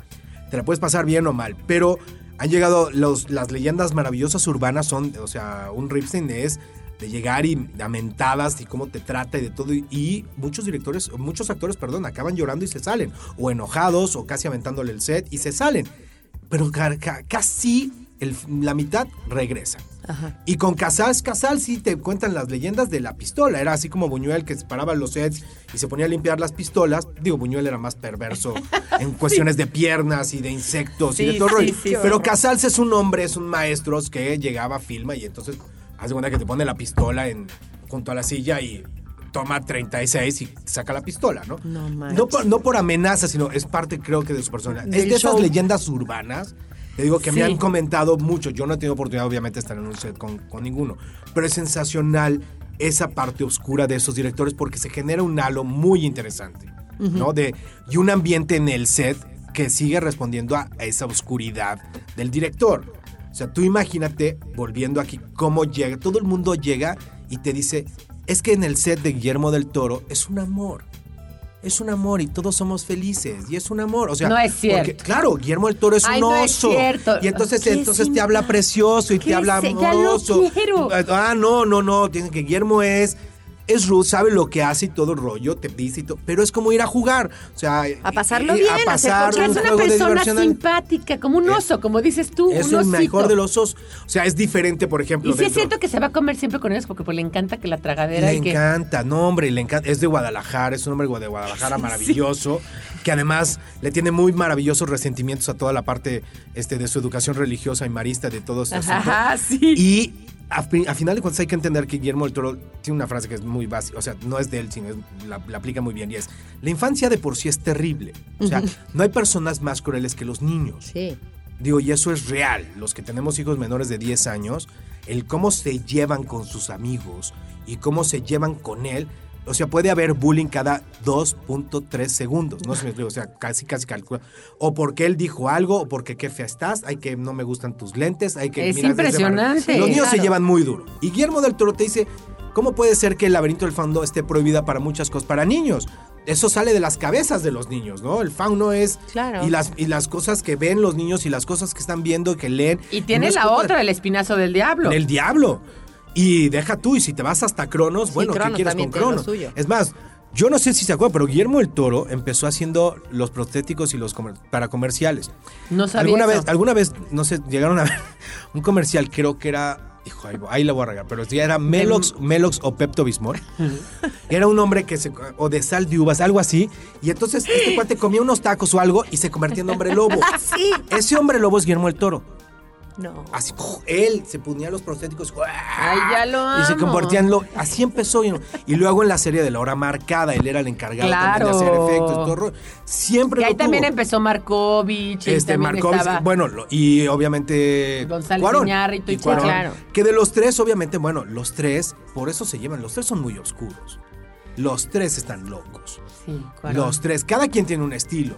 Te la puedes pasar bien o mal, pero han llegado los, las leyendas maravillosas urbanas son, o sea, un Ripstein es de llegar y amentadas y cómo te trata y de todo. Y, muchos directores, muchos actores, perdón, acaban llorando y se salen. O enojados o casi aventándole el set y se salen. Pero ca- ca- casi el- la mitad regresan. Ajá. Y con Casals, Casals sí te cuentan las leyendas de la pistola. Era así como Buñuel que se paraba los sets y se ponía a limpiar las pistolas. Digo, Buñuel era más perverso en cuestiones de piernas y de insectos y de todo sí, rollo. Pero. Casals es un hombre, es un maestro que llegaba, filma y entonces hace cuenta que te pone la pistola en, junto a la silla y toma 36 y saca la pistola, ¿no? No. No por, no por amenaza, sino es parte, creo que, de su personalidad. Es Del de esas show. leyendas urbanas. Te digo que me Sí. han comentado mucho. Yo no he tenido oportunidad, obviamente, de estar en un set con, con ninguno. Pero es sensacional esa parte oscura de esos directores porque se genera un halo muy interesante. ¿no? De, y un ambiente en el set que sigue respondiendo a esa oscuridad del director. O sea, tú imagínate, volviendo aquí, cómo llega. Todo el mundo llega y te dice, es que en el set de Guillermo del Toro es un amor. Es un amor y todos somos felices. Y es un amor. O sea, No es cierto. porque, claro, Guillermo del Toro es Ay, un no es oso. cierto. Y entonces, ¿Qué entonces te habla precioso y ¿Qué te habla amoroso. Ah, no, no, no. Que Guillermo es. Es Ruth, sabe lo que hace y todo el rollo, te dice y todo, pero es como ir a jugar, o sea, A pasarlo bien, a pasar un es una persona simpática, como un oso, como dices tú, Es un el mejor de los osos. O sea, es diferente, por ejemplo. Y sí es cierto que se va a comer siempre con ellos porque pues, le encanta que la tragadera Le y que... encanta, no hombre, le encanta. Es de Guadalajara, es un hombre de Guadalajara maravilloso, que además le tiene muy maravillosos resentimientos a toda la parte este, de su educación religiosa y marista de todo este asunto. Ajá, sí. Y a, a final de cuentas hay que entender que Guillermo del Toro tiene una frase que es muy básica, o sea, no es de él, sino es- la, la aplica muy bien y es, la infancia de por sí es terrible. O sea, no hay personas más crueles que los niños. Sí. Digo, y eso es real. Los que tenemos hijos menores de 10 años, el cómo se llevan con sus amigos y cómo se llevan con él. O sea, puede haber bullying cada 2.3 segundos. No sé si me explico. O sea, casi, casi calcula. O porque él dijo algo, o porque qué fea estás, hay que no me gustan tus lentes, hay que. Es mira, desde impresionante. Los niños se llevan muy duro. Y Guillermo del Toro te dice: ¿Cómo puede ser que el laberinto del fauno esté prohibida para muchas cosas? Para niños. Eso sale de las cabezas de los niños, ¿no? El fauno es. Claro. Y las, y las cosas que ven los niños y las cosas que están viendo, que leen. Y tiene no la otra, el espinazo del diablo. del diablo. Y deja tú, y si te vas hasta Cronos, bueno, ¿qué quieres con Cronos? Es más, yo no sé si se acuerdan, pero Guillermo del Toro empezó haciendo los prostéticos y los comer- para comerciales. No sabía ¿Alguna eso. vez, alguna vez, no sé, llegaron a ver un comercial, creo que era. Hijo, ahí, ahí la voy a regar, pero ya era Melox, Melox o Pepto Bismol. Era un hombre que se. o de sal de uvas, algo así. Y entonces este cuate comía unos tacos o algo y se convertía en hombre lobo. Sí. Ese hombre lobo es Guillermo del Toro. No. Así, él se ponía los prostéticos. Ay, ya lo Y se amo. convertía en lo. Así empezó. Y, y luego en la serie de la hora marcada, él era el encargado también de hacer efectos. y todo. Siempre Y ahí lo también tuvo. empezó Markovich. y Este, Markovich, estaba- bueno, y obviamente González Cuarón. Iñárritu y sí, Cuarón. claro. Que de los tres, obviamente, bueno, los tres, por eso se llevan, los tres son muy oscuros. Los tres están locos. Sí, Cuarón. Los tres, cada quien tiene un estilo.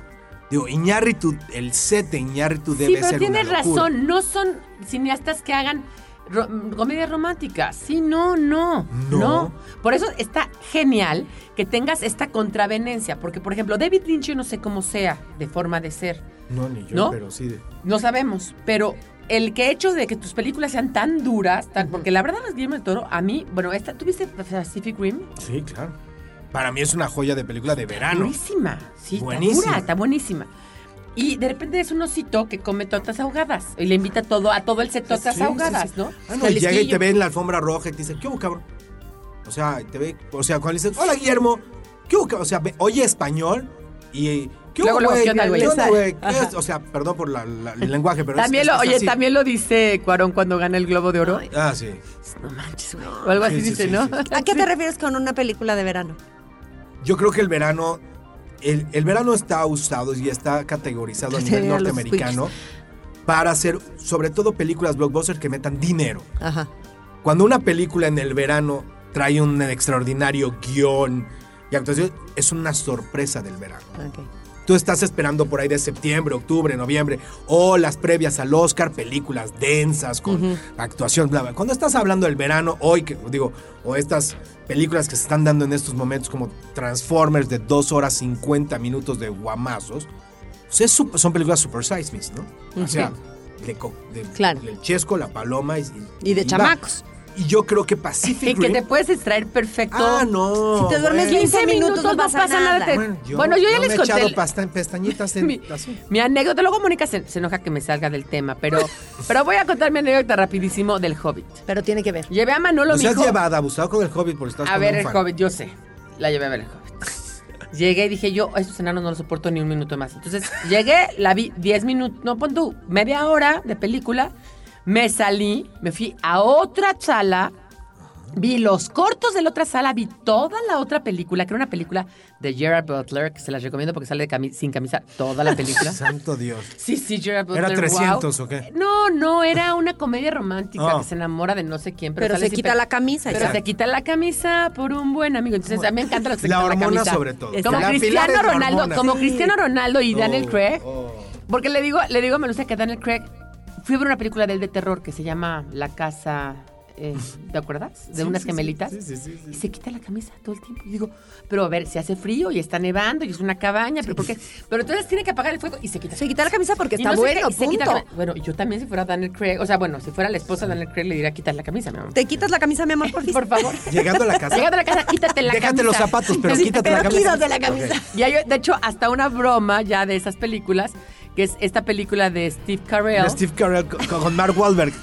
Digo, Iñárritu, el set de Iñárritu Sí, debe pero ser tienes una razón. No son cineastas que hagan ro- comedias románticas. Sí, no, no, No. no. Por eso está genial que tengas esta contravenencia. Porque, por ejemplo, David Lynch yo no sé cómo sea de forma de ser. No, ni yo, ¿No? pero sí. de- No sabemos. Pero el que hecho de que tus películas sean tan duras, tan- porque la verdad las Guillermo del Toro, a mí, bueno, esta, ¿tuviste Pacific Rim? Sí, claro. Para mí es una joya de película de verano. Buenísima. Sí, Buenísima. está dura, está buenísima. Y de repente es un osito que come tortas ahogadas. Y le invita todo, a todo el set tortas Sí, ahogadas, sí. ¿no? Ah, no, y llega y te ve en la alfombra roja y te dice, ¿qué hubo, cabrón? O sea, te ve, o sea, cuando le dices, hola, Guillermo, ¿qué hubo, cabrón? O sea, ve- oye español y... ¿Qué Luego, güey? O sea, perdón por la- la- el lenguaje, pero es- También es, lo, es oye, así. también lo dice Cuarón cuando gana el Globo de Oro. Ah, sí. No manches, güey. O algo así Sí, sí, dice, sí, ¿no? sí. ¿A qué te refieres con una película de verano? Yo creo que el verano... El, el verano está usado y está categorizado a nivel norteamericano para hacer, sobre todo, películas blockbuster que metan dinero. Ajá. Cuando una película en el verano trae un extraordinario guion y actuación, es una sorpresa del verano. Ok. Tú estás esperando por ahí de septiembre, octubre, noviembre, o las previas al Oscar, películas densas con actuación, bla, bla. Cuando estás hablando del verano, hoy, que digo, o estas películas que se están dando en estos momentos como Transformers de 2 horas 50 minutos de guamazos, pues es son películas super size, ¿no? O sea, de, co- de- Claro. del chesco, la paloma y, Y de chamacos. Y yo creo que Y Pacific que Rim... te puedes extraer perfecto. Ah, no. Si te duermes bueno. 15 minutos, no pasa nada. te- Bueno, yo, Bueno, yo ya no les me he conté echado el- pasta- pestañitas en, mi, mi anécdota. Luego Mónica se, se enoja que me salga del tema, pero, pero voy a contar mi anécdota rapidísimo del Hobbit. Pero tiene que ver. Llevé a Manolo, mi hijo, llevado, abusado con el Hobbit por estar a ver el Hobbit, yo sé. La llevé a ver el Hobbit. Llegué y dije yo, a estos enanos no los soporto ni un minuto más. Entonces llegué, la vi 10 minutos, no pon tú, media hora de película. Me salí, me fui a otra sala, vi los cortos de la otra sala, vi toda la otra película, que era una película de Gerard Butler, que se las recomiendo porque sale de cami- sin camisa toda la película. Santo Dios. Sí, sí, Gerard Butler. ¿Era 300 wow. o qué? No, no, era una comedia romántica Ah. que se enamora de no sé quién, pero, Pero sale se quita la camisa. Pero exacto. se quita la camisa por un buen amigo. Entonces, a mí me encanta lo que se La quitan la hormona camisa. sobre todo. Como La Cristiano Ronaldo, hormona. como. Cristiano Ronaldo y Daniel Oh, Craig. oh. Porque le digo, le digo a Melusa que Daniel Craig fui a ver una película de él de terror que se llama La Casa. Eh, ¿Te acuerdas? De Sí, unas sí, gemelitas. sí, sí, sí, sí. Y se quita la camisa todo el tiempo. Y digo, pero a ver, si hace frío y está nevando y es una cabaña, pero ¿por qué? Pero entonces tiene que apagar el fuego y se quita. Se quita la camisa porque Y está no bueno, se quita la- bueno, yo también si fuera Daniel Craig, o sea, bueno, si fuera la esposa de Daniel Craig le diría quitar la camisa, mi amor. ¿Te quitas la camisa, mi amor, por Por favor. Llegando a la casa. Llegando a la casa, quítate la Déjate camisa. los zapatos, pero quítate la Pero camisa. quítate la camisa. Ok. Y hay, de hecho, hasta una broma ya de esas películas, que es esta película de Steve Carell. De Steve Carell con, con Mark Wahlberg.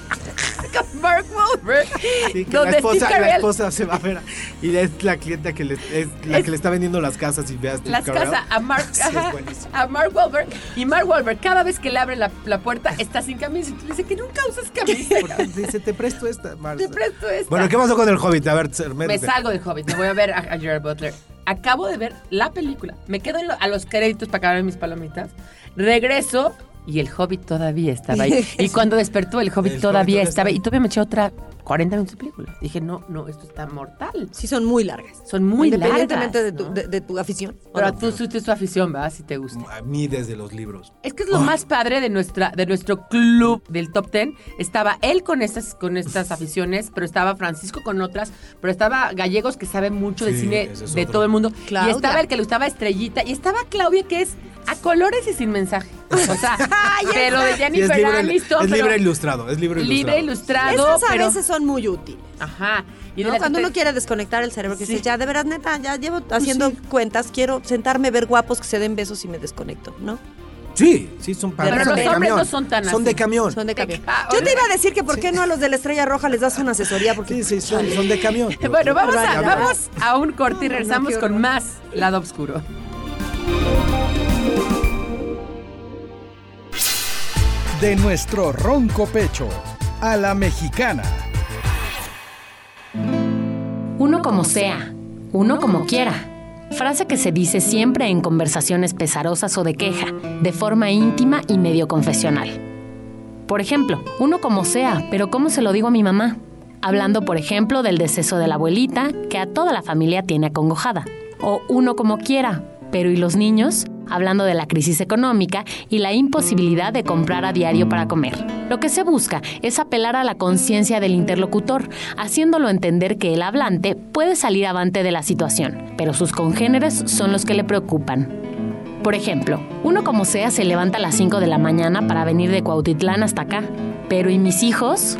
Con Mark Wahlberg. Sí, que donde la, esposa, Steve la esposa se va a ver y es la clienta que le, es la Es- que le está vendiendo las casas y ve a Steve las casas a Mark, Sí, ajá, a Mark Wahlberg. Y Mark Wahlberg, cada vez que le abre la, la puerta, está sin camisa. Y tú le dices que nunca usas camisa. Porque dice, te presto esta, Mark. Te presto esta. Bueno, ¿qué pasó con el Hobbit? A ver, Me salgo del Hobbit, me voy a ver a, a Gerard Butler. Acabo de ver la película, me quedo lo- a los créditos para acabar mis palomitas, regreso y el Hobbit todavía estaba ahí. Y cuando despertó, el Hobbit El todavía Hobbit estaba ahí. Y todavía me eché otra 40 minutos de película. Dije, no, no, esto está mortal. Sí, son muy largas. Son muy Independientemente largas, de, tu, ¿no? de, de tu afición. ¿o Pero no? tú tú es tu afición, ¿verdad? Si te gusta. A mí desde los libros. Es que es lo más padre de nuestra de nuestro club del top ten. Estaba él con estas con estas aficiones, pero estaba Francisco con otras, pero estaba Gallegos que sabe mucho de cine es de todo el mundo. Claudia. Y estaba el que le gustaba Estrellita y estaba Claudia que es a colores y sin mensaje. O sea, pero de es Jennifer libro, Aniston, es pero libro ilustrado, es libro ilustrado. libre ilustrado, Esas a pero veces son muy útiles. ajá. Y ¿no? de Cuando uno quiere desconectar el cerebro, que Sí. dices, ya, de veras, neta, ya llevo haciendo cuentas, quiero sentarme, ver guapos que se den besos y me desconecto, ¿no? Sí, sí, son para Pero son los de hombres camión. no son tan Son de camión. Son de camión. Yo te iba a decir que por qué no a los de la Estrella Roja les das una asesoría, porque Sí, sí, son, son de camión. Bueno, vamos a, barbaridad. vamos a un corte y No, no, regresamos con más Lado Oscuro. De nuestro ronco pecho a la mexicana. Uno como sea, uno como quiera. Frase que se dice siempre en conversaciones pesarosas o de queja, de forma íntima y medio confesional. Por ejemplo, uno como sea, pero ¿cómo se lo digo a mi mamá? Hablando, por ejemplo, del deceso de la abuelita, que a toda la familia tiene acongojada. O uno como quiera, pero ¿y los niños? Hablando de la crisis económica y la imposibilidad de comprar a diario para comer. Lo que se busca es apelar a la conciencia del interlocutor, haciéndolo entender que el hablante puede salir avante de la situación, pero sus congéneres son los que le preocupan. Por ejemplo, uno como sea se levanta a las 5 de la mañana para venir de Cuautitlán hasta acá. Pero ¿y mis hijos?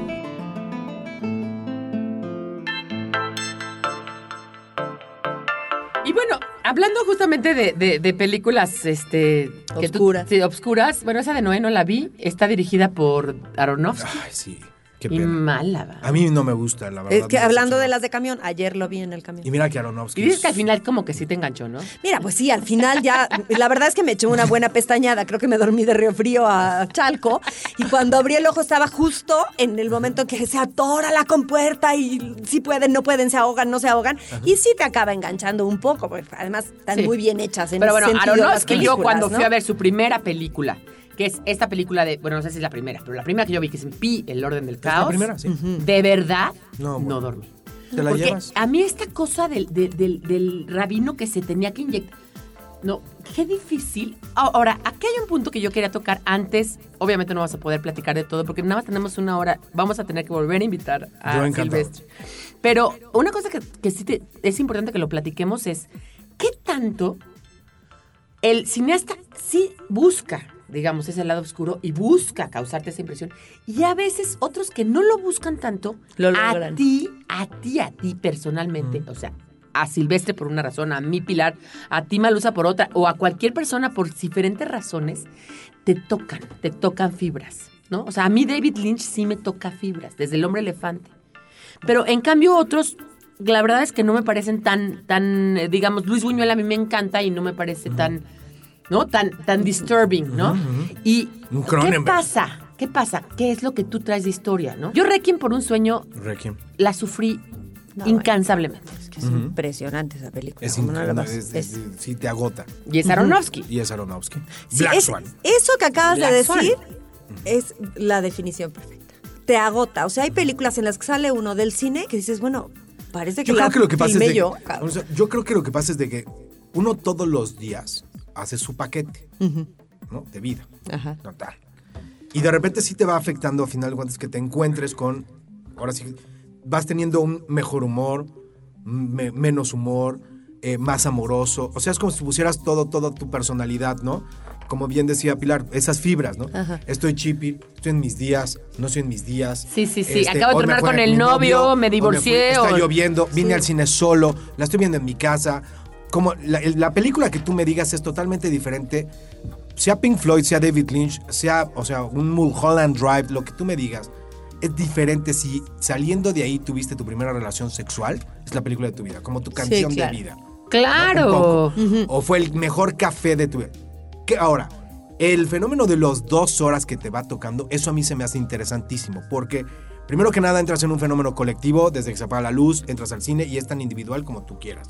Y bueno, hablando justamente de, de- de películas este, que tú- sí, obscuras, bueno, esa de Noé no la vi, está dirigida por Aronofsky. Ay, sí. Qué y pena. mala, va. A mí no me gusta, la verdad. es que hablando de las de camión, ayer lo vi en el camión. Y mira que Aronofsky. Y dices es- que al final como que sí te enganchó, ¿no? Mira, pues sí, al final ya, la verdad es que me eché una buena pestañada, creo que me dormí de Río Frío a Chalco, y cuando abrí el ojo estaba justo en el momento que se atora la compuerta y si pueden, no pueden, se ahogan, no se ahogan, y sí te acaba enganchando un poco, porque además están Sí. muy bien hechas en Pero ese bueno, sentido las Aronofsky, yo cuando ¿no? fui a ver su primera película, que es esta película de, bueno, no sé si es la primera, pero la primera que yo vi, que es Pi, El Orden del la Caos. primera? Sí. De verdad, No, no, dormí. ¿Te la Porque llevas? a mí esta cosa del, del- del- del rabino que se tenía que inyectar. No, qué difícil. Ah, Ahora, aquí hay un punto que yo quería tocar antes. Obviamente no vamos a poder platicar de todo porque nada más tenemos una hora. Vamos a tener que volver a invitar a. Silvestre. Pero una cosa que, que sí te- es importante que lo platiquemos es qué tanto el cineasta sí busca digamos, ese lado oscuro y busca causarte esa impresión. Y a veces otros que no lo buscan tanto, Lo a logran. ti, a ti, a ti personalmente, o sea, a Silvestre por una razón, a mí Pilar, a ti Malusa por otra, o a cualquier persona por diferentes razones, te tocan, te tocan fibras, ¿no? O sea, a mí David Lynch sí me toca fibras, desde el hombre elefante. Pero en cambio otros, la verdad es que no me parecen tan, tan, eh, digamos, Luis Buñuel a mí me encanta y no me parece tan, ¿no? Tan, tan disturbing, ¿no? Y Un ¿qué pasa? ¿Qué pasa? ¿Qué es lo que tú traes de historia, no? Yo Requiem por un sueño Requiem. la sufrí No, incansablemente. Es que es impresionante esa película. Es ¿cómo no la increíble, vas- es- es- es- sí te agota. Y es Aronofsky. Y es Aronofsky. Sí, Black es- Swan. Eso que acabas Black de Swan. decir es la definición perfecta. Te agota. O sea, hay películas en las que sale uno del cine que dices, bueno, parece que Yo la creo que lo que pasa es de, yo. cabrón. o sea, yo creo que lo que pasa es de que uno todos los días hace su paquete, ¿no? De vida. Ajá. Total. Y de repente sí te va afectando a final de cuentas que te encuentres con. Ahora sí, vas teniendo un mejor humor, me- menos humor, eh, más amoroso. O sea, es como si pusieras todo, toda tu personalidad, ¿no? Como bien decía Pilar, esas fibras, ¿no? Ajá. Estoy chippy, estoy en mis días, no estoy en mis días. Sí, sí, sí. Este, Acabo de terminar con el novio, me fui- divorcié. está o- lloviendo, vine Sí. al cine solo, la estoy viendo en mi casa. Como la, el- la película que tú me digas es totalmente diferente, sea Pink Floyd, sea David Lynch, sea, o sea, un Mulholland Drive, lo que tú me digas, es diferente si saliendo de ahí tuviste tu primera relación sexual, es la película de tu vida, como tu canción claro. de vida. Claro. O fue el mejor café de tu vida. Que ahora, el fenómeno de los dos horas que te va tocando, eso a mí se me hace interesantísimo. Porque, primero que nada, entras en un fenómeno colectivo, desde que se apaga la luz, entras al cine y es tan individual como tú quieras.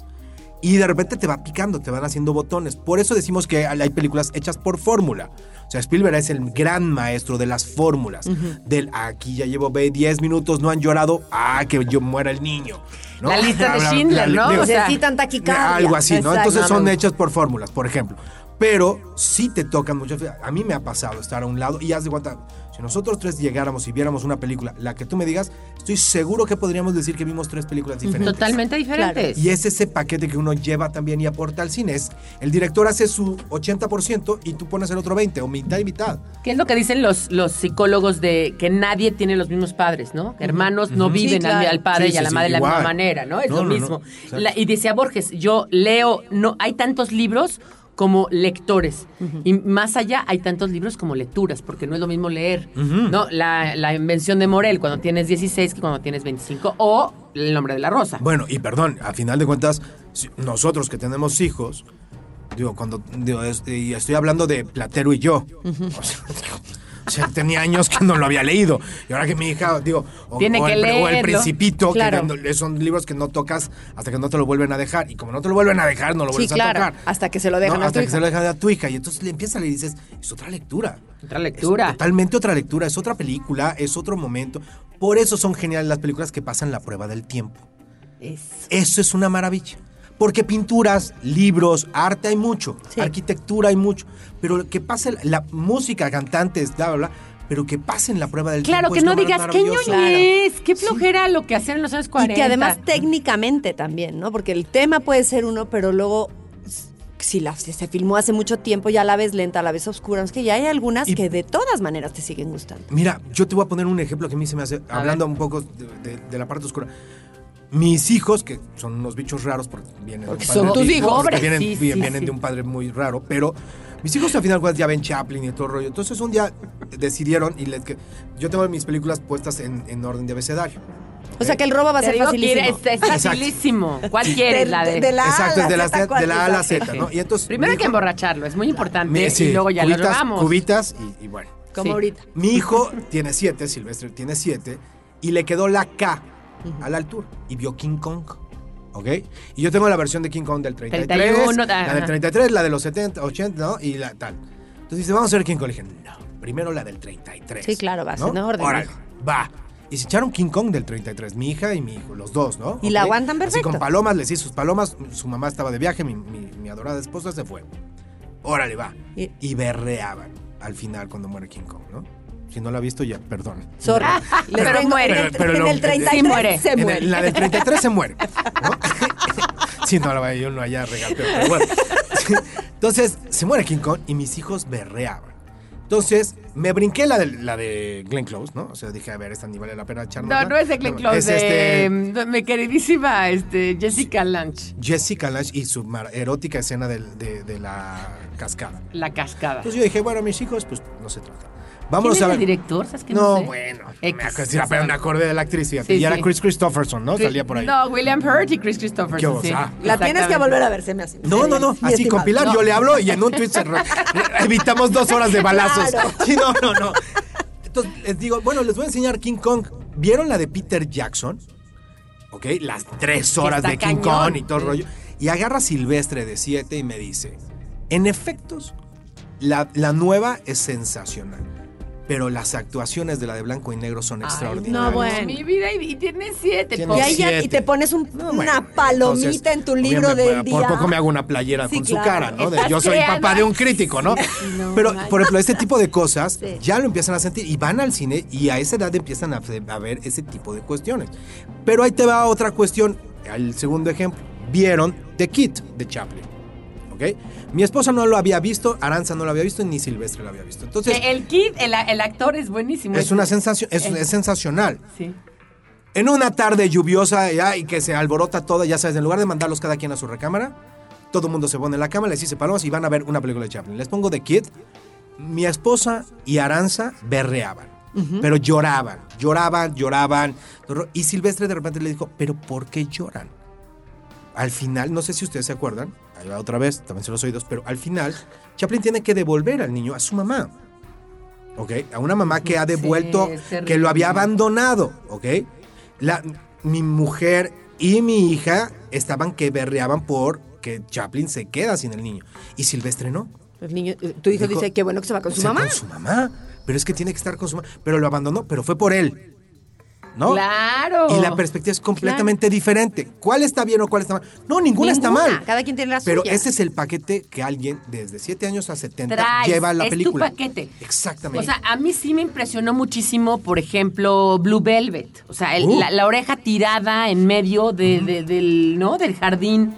Y de repente te va picando, te van haciendo botones. Por eso decimos que hay películas hechas por fórmula. O sea, Spielberg es el gran maestro de las fórmulas. Del aquí ya llevo ve, 10 minutos, no han llorado, ah, que yo muera el niño. ¿no? La lista de Schindler, ¿no? digo, O sea, Necesitan taquicardia. algo así, ¿no? Exacto. Entonces son hechas por fórmulas, por ejemplo. Pero sí te tocan muchas veces. A mí me ha pasado estar a un lado y haz de cuenta, si nosotros tres llegáramos y viéramos una película, la que tú me digas, estoy seguro que podríamos decir que vimos tres películas diferentes. Totalmente diferentes. Y es ese paquete que uno lleva también y aporta al cine. Es, el director hace su 80% y tú pones el otro 20% o mitad y mitad. ¿Qué es lo que dicen los, los psicólogos de que nadie tiene los mismos padres, ¿no? Hermanos no viven Sí, al- claro. al, padre Sí, y a la sí, madre de la misma manera, ¿no? Es No, lo no, no. mismo. La- y decía Borges, yo leo, no, hay tantos libros como lectores. Y más allá hay tantos libros como lecturas, porque no es lo mismo leer. ¿no? La, la invención de Morel cuando tienes 16 que cuando tienes 25. O El nombre de la rosa. Bueno, y perdón, a final de cuentas, nosotros que tenemos hijos, digo, cuando digo, es- y estoy hablando de Platero y yo. O sea, o sea, tenía años que no lo había leído. Y ahora que mi hija, digo, o, Tiene o que el, o el leerlo. Principito, Claro. que son libros que no tocas hasta que no te lo vuelven a dejar. Y como no te lo vuelven a dejar, no lo Sí, vuelves claro. a tocar. Hasta que se lo dejan No, a hasta tu que hija. se lo dejan a tu hija. Y entonces le empiezas a leer y dices, es otra lectura. Otra lectura. Es totalmente otra lectura, es otra película, es otro momento. Por eso son geniales las películas que pasan la prueba del tiempo. Eso. Eso es una maravilla. Porque pinturas, libros, arte hay mucho, Sí. arquitectura hay mucho, pero que pase la, la música, cantantes, bla, bla, bla, pero que pasen la prueba del Claro, tiempo. que es no digas, qué ñoñez, qué flojera lo que hacían en los años 40. Y que además técnicamente también, ¿no? Porque el tema puede ser uno, pero luego si, la, si se filmó hace mucho tiempo, ya la ves lenta, la ves oscura. Es que ya hay algunas Y- que de todas maneras te siguen gustando. Mira, yo te voy a poner un ejemplo que a mí se me hace, hablando un poco de, de- de la parte oscura. Mis hijos, que son unos bichos raros porque vienen Porque de un padre son tus hijos. porque vienen, sí, vi- sí, vienen sí. de un padre muy raro, pero mis hijos al final ya ven Chaplin y todo el rollo. Entonces un día decidieron y les, que yo tengo mis películas puestas en, en orden de abecedario. O sea que el robo va a ser que facilísimo. es, es facilísimo. ¿Cuál quieres? La de... de la A a Exacto, la es de la, Z, Z, ¿cuál de la A a la quieres? Z, ¿no? Y entonces Primero mi hay que hijo- emborracharlo, es muy importante. mi- sí, y luego ya cubitas, lo robamos. Cubitas y, y bueno. Como Sí. ahorita. Mi hijo tiene siete, Silvestre tiene siete, y le quedó la K a la altura y vio King Kong. ¿Ok? Y yo tengo la versión de King Kong del 33, 31, la del 33, la de los 70, 80, ¿no? Y la tal. Entonces dice, vamos a ver King Kong. Le dije, no, primero la del 33. Sí, claro, vas ¿no? en orden, Órale, va. Y se echaron King Kong del 33, mi hija y mi hijo, los dos, ¿no? Y la aguantan Así perfecto. con palomas, les hice sus palomas, su mamá estaba de viaje, mi, mi- mi adorada esposa se fue. Órale, va. Y- Y berreaban al final cuando muere King Kong, ¿no? Si no la ha visto, ya, perdón. Sorry. Les Pero tengo- muere. En el, Pero- pero en lo- el 33 Sí muere. se En el- muere. la del 33 se muere. ¿no? sí, no, la vaya, yo no haya regateo, pero bueno. Entonces, se muere King Kong y mis hijos berreaban. Entonces, me brinqué la de, la de Glenn Close, ¿no? O sea, dije, a ver, esta ni vale la pena echarnos. No, no es de Glenn Close, Es de este, mi queridísima este, Jessica Lange, Jessica Lange y su erótica escena del- de, de la cascada. La Cascada. Entonces yo dije, bueno, mis hijos, pues no se trata. ¿Quién Vámonos es a el ver. director? ¿Sabes que No, sé? bueno. X, me, ac- ya pero me sabemos. acordé de la actriz, fíjate. Sí, y era sí. Chris Christopherson, ¿no? Salía por ahí. No, William Hurt y Chris Christopherson. ¿Qué os- sí. ah. La tienes que volver a ver, se me hace. No, no, no. Así con. Pilar No. yo le hablo y en un tweet evitamos dos horas de balazos. Claro. Sí, no, no, no. Entonces les digo, bueno, les voy a enseñar King Kong. ¿Vieron la de Peter Jackson? ¿Ok? Las tres horas de King cañón. Kong y todo el rollo. Y agarra a Silvestre de 7 y me dice, en efectos, la, la nueva es sensacional. Pero las actuaciones de la de blanco y negro son Ay, extraordinarias. No, bueno. Mi vida y, y tiene siete. Tiene. Y, ahí ya- y Siete. te pones un- No, una palomita entonces, en tu libro del día. Por poco me hago una playera Sí, con claro. su cara, ¿no? De, yo soy creando- papá de un crítico, ¿no? No, Pero, por ejemplo, este tipo de cosas Sí. ya lo empiezan a sentir y van al cine y a esa edad empiezan a, a ver ese tipo de cuestiones. Pero ahí te va otra cuestión, el segundo ejemplo. Vieron The Kid de Chaplin, ¿ok? Mi esposa no lo había visto, Aranza no lo había visto, ni Silvestre lo había visto. Entonces, el kid, el, el actor es buenísimo. es una sensación, es, sensacional. Sí. En una tarde lluviosa ya, y que se alborota todo, ya sabes, en lugar de mandarlos cada quien a su recámara, todo el mundo se pone en la cama, les dice palomas y van a ver una película de Chaplin. Les pongo The Kid. Mi esposa y Aranza berreaban, pero lloraban, lloraban, lloraban. Y Silvestre de repente le dijo, ¿pero por qué lloran? Al final, no sé si ustedes se acuerdan, ahí va otra vez, también se los oídos, pero al final, Chaplin tiene que devolver al niño a su mamá. ¿Ok? A una mamá que ha devuelto, que lo había abandonado. ¿Ok? La, mi mujer y mi hija estaban que berreaban por que Chaplin se queda sin el niño. Y Silvestre no. El niño- eh, tu hijo Dijo, dice que bueno que se va con su mamá. Con su mamá. Pero es que tiene que estar con su mamá. Pero lo abandonó, pero fue por él. ¿No? Claro. Y la perspectiva es completamente diferente. ¿Cuál está bien o cuál está mal? No, ninguna, está mal. Cada quien tiene la Pero suya. ese es el paquete que alguien desde 7 años a 70 Traes, lleva a la es tu película. paquete. Exactamente. O sea, a mí sí me impresionó muchísimo, por ejemplo, Blue Velvet. O sea, el- Uh. la, la oreja tirada en medio de- de- del, ¿no? del jardín,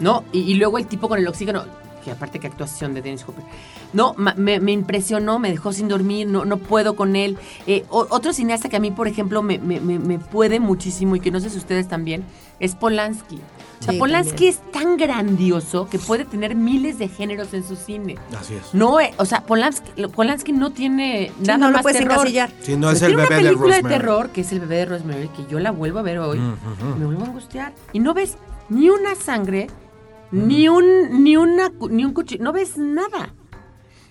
¿no? Y, y luego el tipo con el oxígeno, que aparte que actuación de Dennis Hopper. No, ma- me, me impresionó, me dejó sin dormir, no, no puedo con él. Eh, otro cineasta que a mí, por ejemplo, me, me- me- me puede muchísimo y que no sé si ustedes también, es Polanski. O sea, Sí, Polanski también. es tan grandioso que puede tener miles de géneros en su cine. Así es. No, eh, o sea, Polanski, Polanski no tiene Sí, nada no lo más puedes terror. encasillar. Sí, no Pero es el tiene bebé una película de, terror que es el bebé de Rosemary que yo la vuelvo a ver hoy. Mm, ujú. Me vuelvo a angustiar y no ves ni una sangre, ni un ni una ni un cuchillo, no ves nada.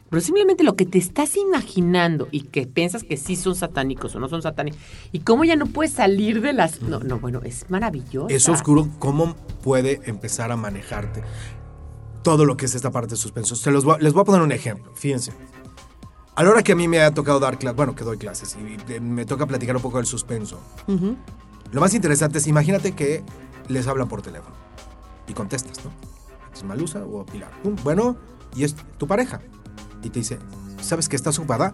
Pero simplemente lo que te estás imaginando y que piensas que sí son satánicos o no son satánicos y cómo ya no puedes salir de las no no bueno es maravilloso. Es oscuro cómo puede empezar a manejarte todo lo que es esta parte de suspenso. Se los voy a- les voy a poner un ejemplo. Fíjense. A la hora que a mí me ha tocado dar clases, bueno, que doy clases y me toca platicar un poco del suspenso. Lo más interesante es, imagínate que les hablan por teléfono y contestas, ¿no? ¿Es Malusa o Pilar? Bueno, y es tu pareja. Y te dice, ¿sabes que estás ocupada?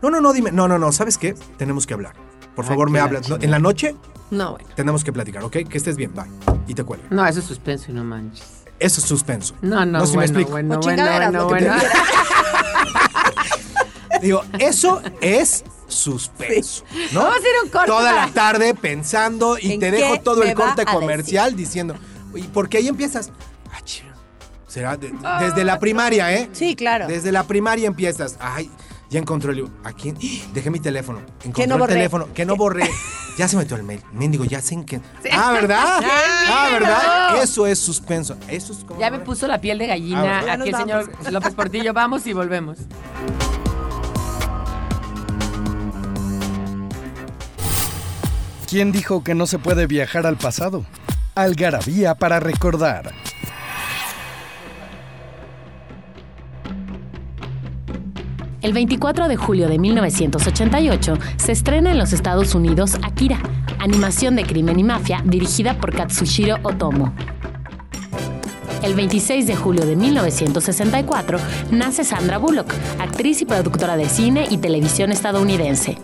No, no, no, dime. No, no, no, ¿sabes qué? Tenemos que hablar. Por favor, me la hablas. En la noche No, bueno. tenemos que platicar, ¿ok? Que estés bien, bye. Y te cuelga. No, eso es suspenso y no manches. Eso es suspenso. No, no, No si bueno, me bueno, bueno, bueno, bueno. Digo, eso es suspenso, ¿no? Vamos a hacer un corte Toda la tarde pensando y ¿En te dejo todo el corte decir? comercial diciendo, y porque ahí empiezas. Será de- desde la primaria, ¿eh? Sí, claro. Desde la primaria empiezas, ay, ya encontré el libro. ¿A quién? Dejé mi teléfono. Encontré no el borré? teléfono. Que no borré. Ya se metió el mail. Mendigo, ya sé en qué. Ah, ¿verdad? Sí, ah, ¿verdad? Eso es suspenso. Eso es como. Ya me puso la piel de Ah, gallina. Ya aquí el señor López Portillo. Vamos y volvemos. ¿Quién dijo que no se puede viajar al pasado? Algarabía para recordar. El 24 de julio de 1988 se estrena en los Estados Unidos Akira, animación de crimen y mafia dirigida por Katsushiro Otomo. El 26 de julio de 1964 nace Sandra Bullock, actriz y productora de cine y televisión estadounidense.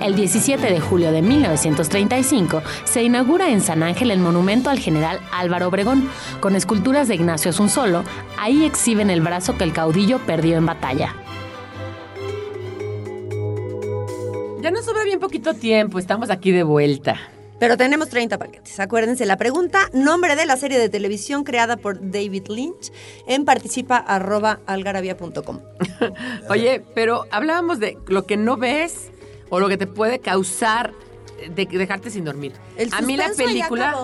El 17 de julio de 1935 se inaugura en San Ángel el monumento al general Álvaro Obregón, con esculturas de Ignacio Solo. Ahí exhiben el brazo que el caudillo perdió en batalla. Ya nos sobra bien poquito tiempo, estamos aquí de vuelta. Pero tenemos 30 paquetes. Acuérdense la pregunta, nombre de la serie de televisión creada por David Lynch en participa.algarabia.com. Oye, pero hablábamos de lo que no ves o lo que te puede causar de dejarte sin dormir. ¿El A mí la ya película...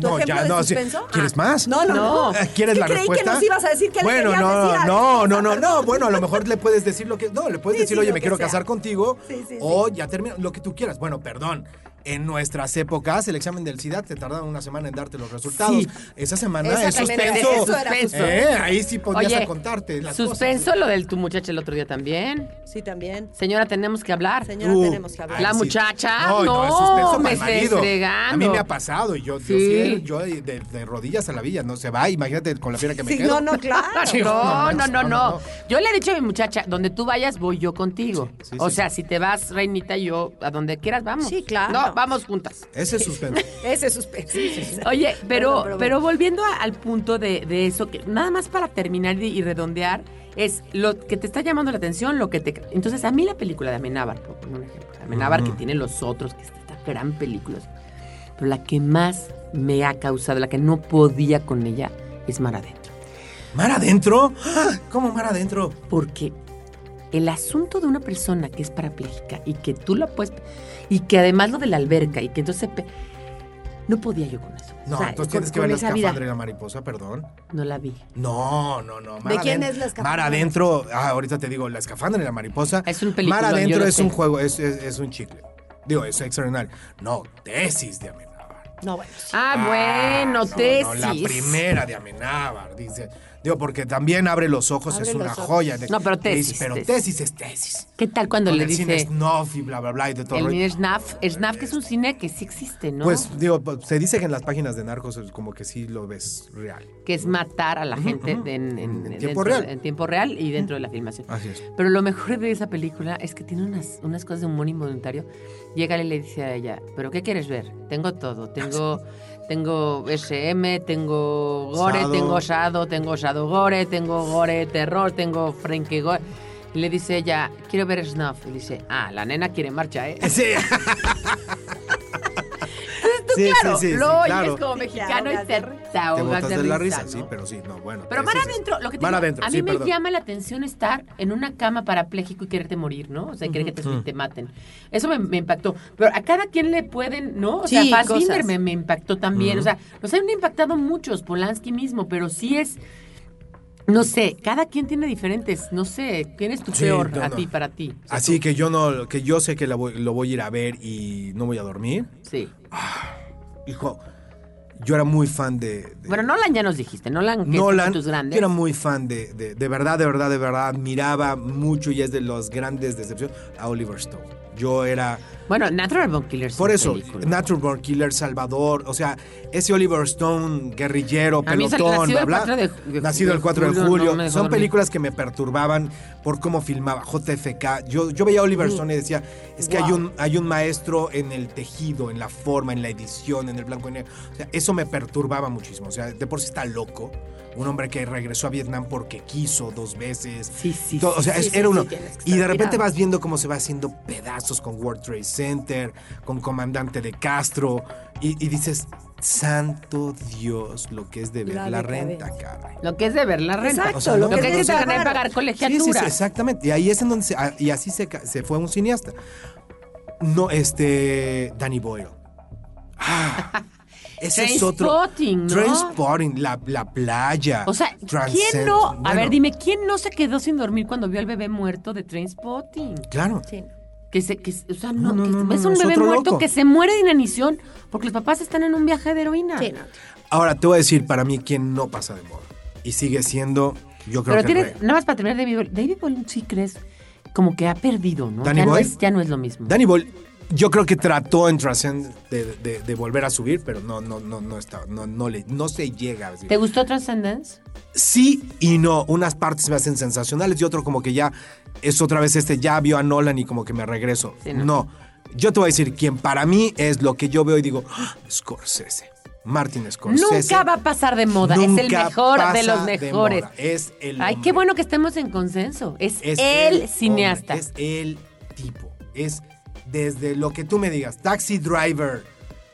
No, ya, no? ¿Quieres Ah. más? No, no, no. Eh, ¿Quieres Es la creí respuesta? que nos ibas a decir que le bueno, querías no, decir a- no, no, no, no. Bueno, a lo mejor le puedes decir lo que. No, le puedes Sí, decir, sí, oye, me quiero sea. casar contigo. Sí, sí, o ya termino. Lo que tú quieras. Bueno, perdón. En nuestras épocas, el examen del SIDA te tardaba una semana en darte los resultados. Sí. Esa semana Esa es suspenso. eso era suspenso. Eh, ahí sí podías Oye, contarte las Suspenso cosas. lo del tu muchacha el otro día también. Sí, también. Señora, tenemos que hablar. Señora, Uh, tenemos que hablar. La sí. muchacha, No, no, no, es suspenso me fregando. A mí me ha pasado y yo, yo, Sí. yo de, de rodillas a la villa, no se va. Imagínate con la fiera que me Sí, quedo. no, no, claro. No, no, no, no. Yo le he dicho a mi muchacha, donde tú vayas, voy yo contigo. Sí, sí, o sí, sea, si te vas, reinita, yo a donde quieras, vamos. Sí, claro. No, vamos juntas. Ese es suspenso. Ese es suspenso. Oye, pero, Perdón, pero, pero volviendo a- al punto de, de eso, que nada más para terminar y, y redondear, es lo que te está llamando la atención, lo que te... Entonces, a mí la película de Amenábar, por poner un ejemplo, Amenábar que tiene los otros, que es esta gran película, pero la que más me ha causado, la que no podía con ella, es Mar Adentro. ¿Mar adentro? ¡Ah! ¿Cómo mar adentro? Porque el asunto de una persona que es parapléjica y que tú la puedes... Y que además lo de la alberca y que entonces... pe- No podía yo con eso. No, O sea, entonces tienes que ver la escafandra y la mariposa, perdón. No la vi. No, no, no. ¿De quién es la escafandra? Mar adentro, ah, ahorita te digo, la escafandra y la mariposa. Es un peliculón, Mar adentro es sé. un juego, es, es, es un chicle. Digo, es extraordinario. No, tesis de Amenábar. No, bueno. sí. Ah, bueno, no, tesis. No, la primera de Amenábar, dice. Digo, porque también abre los ojos, Abre es una ojos. joya. de- No, pero dice, tesis, Pero tesis. tesis es tesis. ¿Qué tal cuando Con le el cine dice snuff y bla, bla, bla y de todo. el cine Snaf? Snaf que es un cine que sí existe, ¿no? Pues, digo, se dice que en las páginas de narcos como que sí lo ves real. que es matar a la gente en, en- En dentro- tiempo real. en tiempo real y dentro de la filmación. Así es. Pero lo mejor de esa película es que tiene unas, unas cosas de humor involuntario. Llega y le dice a ella, ¿pero qué quieres ver? Tengo todo. Tengo, tengo SM, tengo gore, Sado. tengo Shado, tengo Shadow Gore, tengo Gore Terror, tengo Frankie Gore. Y le dice ella, quiero ver Snuff. Y dice, ah, la nena quiere marcha, ¿eh? Sí. Tú, Sí, claro, sí, sí, lo sí, oyes claro. como mexicano y te, de te ahogas botas de de la risa, risa, sí, ¿no? pero sí, no, bueno. Pero mar tesis es- adentro, lo que te digo, adentro, a sí, mí me perdón. llama la atención estar en una cama parapléjico y quererte morir, ¿no? O sea, querer que te, te maten. Eso me, me impactó. Pero a cada quien le pueden, ¿no? O sea, Sí, Fassbinder me, me impactó también. O sea, nos han impactado muchos, Polanski mismo, pero sí es... No sé, cada quien tiene diferentes. No sé, ¿quién es tu Sí, peor no, a no. ti, para ti? O sea, Así tú- que yo no, que yo sé que la voy- lo voy a ir a ver y no voy a dormir. Sí. Hijo, yo era muy fan de, de Bueno, Nolan ya nos dijiste. Nolan, que Nolan. tus grandes. Yo era muy fan de, de, de verdad, de verdad, de verdad. Admiraba mucho y es de los grandes decepciones a Oliver Stone. Yo era. Bueno, Natural Born Killers. Por es eso, película. Natural Born Killer, Salvador, o sea, ese Oliver Stone, guerrillero, pelotón, nacido el bla, 4 de- bla. de- nacido de el 4 de julio, no Son películas que me perturbaban por cómo filmaba JFK. Yo, yo veía a Oliver Stone y decía, es que hay, un, hay un maestro en el tejido, en la forma, en la edición, en el blanco y negro. O sea, eso me perturbaba muchísimo. O sea, de por sí está loco. Un hombre que regresó a Vietnam porque quiso dos veces. Sí, sí, Todo- o sea, sí, es- sí, era sí, uno. y de repente vas viendo cómo se va haciendo pedazos con World Trade Center, con Comandante de Castro, y, y dices, santo Dios, lo que es de ver La renta, caray. Lo que es de ver la renta. Exacto, O sea, lo Lo que que es de pagar. pagar Sí, colegiatura. sí, sí, exactamente. Y ahí es en donde se, ah, y así se, se fue un cineasta. No, este, Danny Boyle. Ah, ese es otro. ¿no? Trainspotting, la, la playa. O sea, ¿quién no? A Bueno, ver, dime, ¿quién no se quedó sin dormir cuando vio al bebé muerto de Trainspotting? Claro. Sí. Que se, que, o sea, no, No, no, que no, es un bebé muerto loco. que se muere de inanición porque los papás están en un viaje de heroína. Sí, no. Ahora te voy a decir para mí quién no pasa de moda. Y sigue siendo, yo creo Pero que tienes, Rey. nada más para terminar, David Boyle. David Boyle sí crees como que ha perdido, ¿no? ¿Danny ya, no es, ya no es lo mismo. Danny Boyle, yo creo que trató en Transcend de, de- de volver a subir, pero no, no, no, no está, no, no le, no se llega. ¿Te gustó Transcendence? Sí y no. Unas partes me hacen sensacionales y otro como que ya es otra vez este, ya vio a Nolan y como que me regreso. Sí, no. no. Yo te voy a decir, quien para mí es lo que yo veo y digo, "Ah, Scorsese. Martin Scorsese. Nunca va a pasar de moda. es el mejor de los de mejores. moda. Es el Ay, hombre. qué bueno que estemos en consenso. Es, Es el cineasta. es el tipo. Es desde lo que tú me digas, Taxi Driver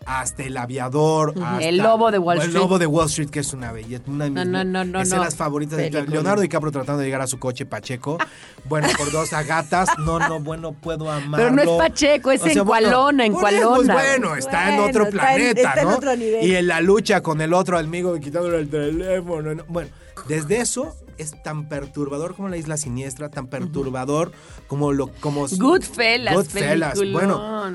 hasta El Aviador, hasta- El Lobo de Wall El Street. Lobo de Wall Street, que es una belleza. Una de mis No, no, no, escenas favoritas Película. Leonardo DiCaprio tratando de llegar a su coche Pacheco. Bueno, por dos agatas. No, no, bueno, puedo amarlo. Pero no es Pacheco, es en Cualona, en por eso, Cualona. pues bueno, está en otro está en- planeta, en ¿no? otro nivel. Y en la lucha con el otro amigo quitándole el teléfono. ¿no? Bueno, desde eso es tan perturbador como la isla siniestra, tan perturbador como lo como Goodfellas, Goodfellas, bueno,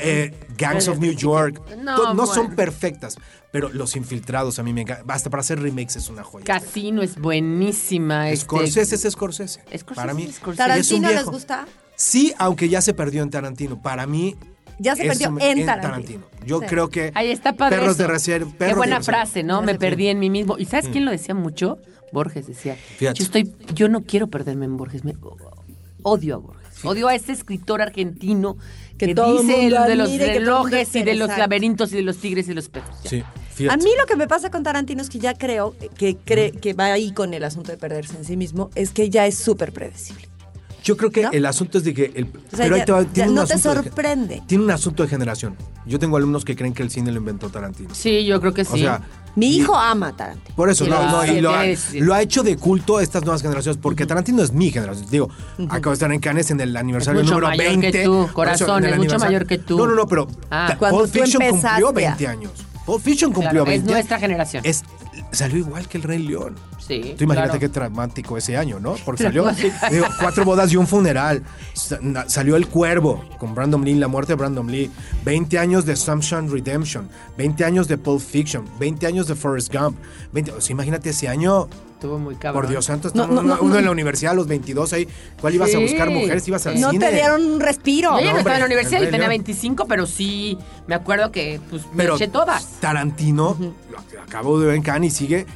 eh, Gangs of New York. No, son perfectas, pero Los Infiltrados a mí me encanta. Hasta para hacer remakes es una joya. Casino es buenísima. este- Scorsese es Scorsese. Scorsese Para mí. es Scorsese. es un ¿Tarantino les gusta? Sí, aunque ya se perdió en Tarantino. Para mí. Ya se perdió un- en Tarantino. Yo Sí. creo que. Ahí está padre. Perros de reserva. Qué buena frase, ¿no? Ya Me perdí en mí mismo. ¿Y sabes quién lo decía mucho? Borges decía. Fíjate. Yo estoy, yo no quiero perderme en Borges. Me, odio a Borges. Odio a ese escritor argentino que, Que todo dice mundo de los que relojes y de los laberintos y de los tigres y los perros. Sí, A mí lo que me pasa con Tarantino es que ya creo que cree que va ahí con el asunto de perderse en sí mismo, es que ya es súper predecible. Yo creo que ¿No? el asunto es de que. El, O sea, pero ahí ya- te va- ya tiene un no te asunto de- sorprende. tiene un asunto de generación. Yo tengo alumnos que creen que el cine lo inventó Tarantino. Sí, yo creo que sí. O sea, Mi y- hijo ama a Tarantino. Por eso, Sí, no, lo- no, y lo, ha, lo hecho de culto a estas nuevas generaciones, porque Tarantino es mi generación. Digo, acabo de estar en Cannes en el aniversario mucho número mayor 20. que tú, corazón, es mucho mayor que tú. No, no, no, pero Ah. Pulp Fiction cumplió empezaste. 20 años. Pulp Fiction cumplió Claro, es 20 nuestra generación. Es, salió igual que el Rey León. Sí, Tú imagínate claro. qué traumático ese año, ¿no? Porque salió digo, cuatro bodas y un funeral. Salió El Cuervo con Brandon Lee, la muerte de Brandon Lee. 20 años de Samson Redemption. 20 años de Pulp Fiction. 20 años de Forrest Gump. 20 o sea, imagínate ese año. Estuvo muy cabrón. Por Dios santo, No, no, no, uno no. en la universidad a los 22 ahí. ¿Cuál ibas a buscar mujeres? Ibas al No cine. te dieron un respiro. Yo ya no, No, estaba en la universidad y tenía León. 25, pero sí me acuerdo que pues me Pero eché todas. Tarantino, lo acabo de ver en Cannes y sigue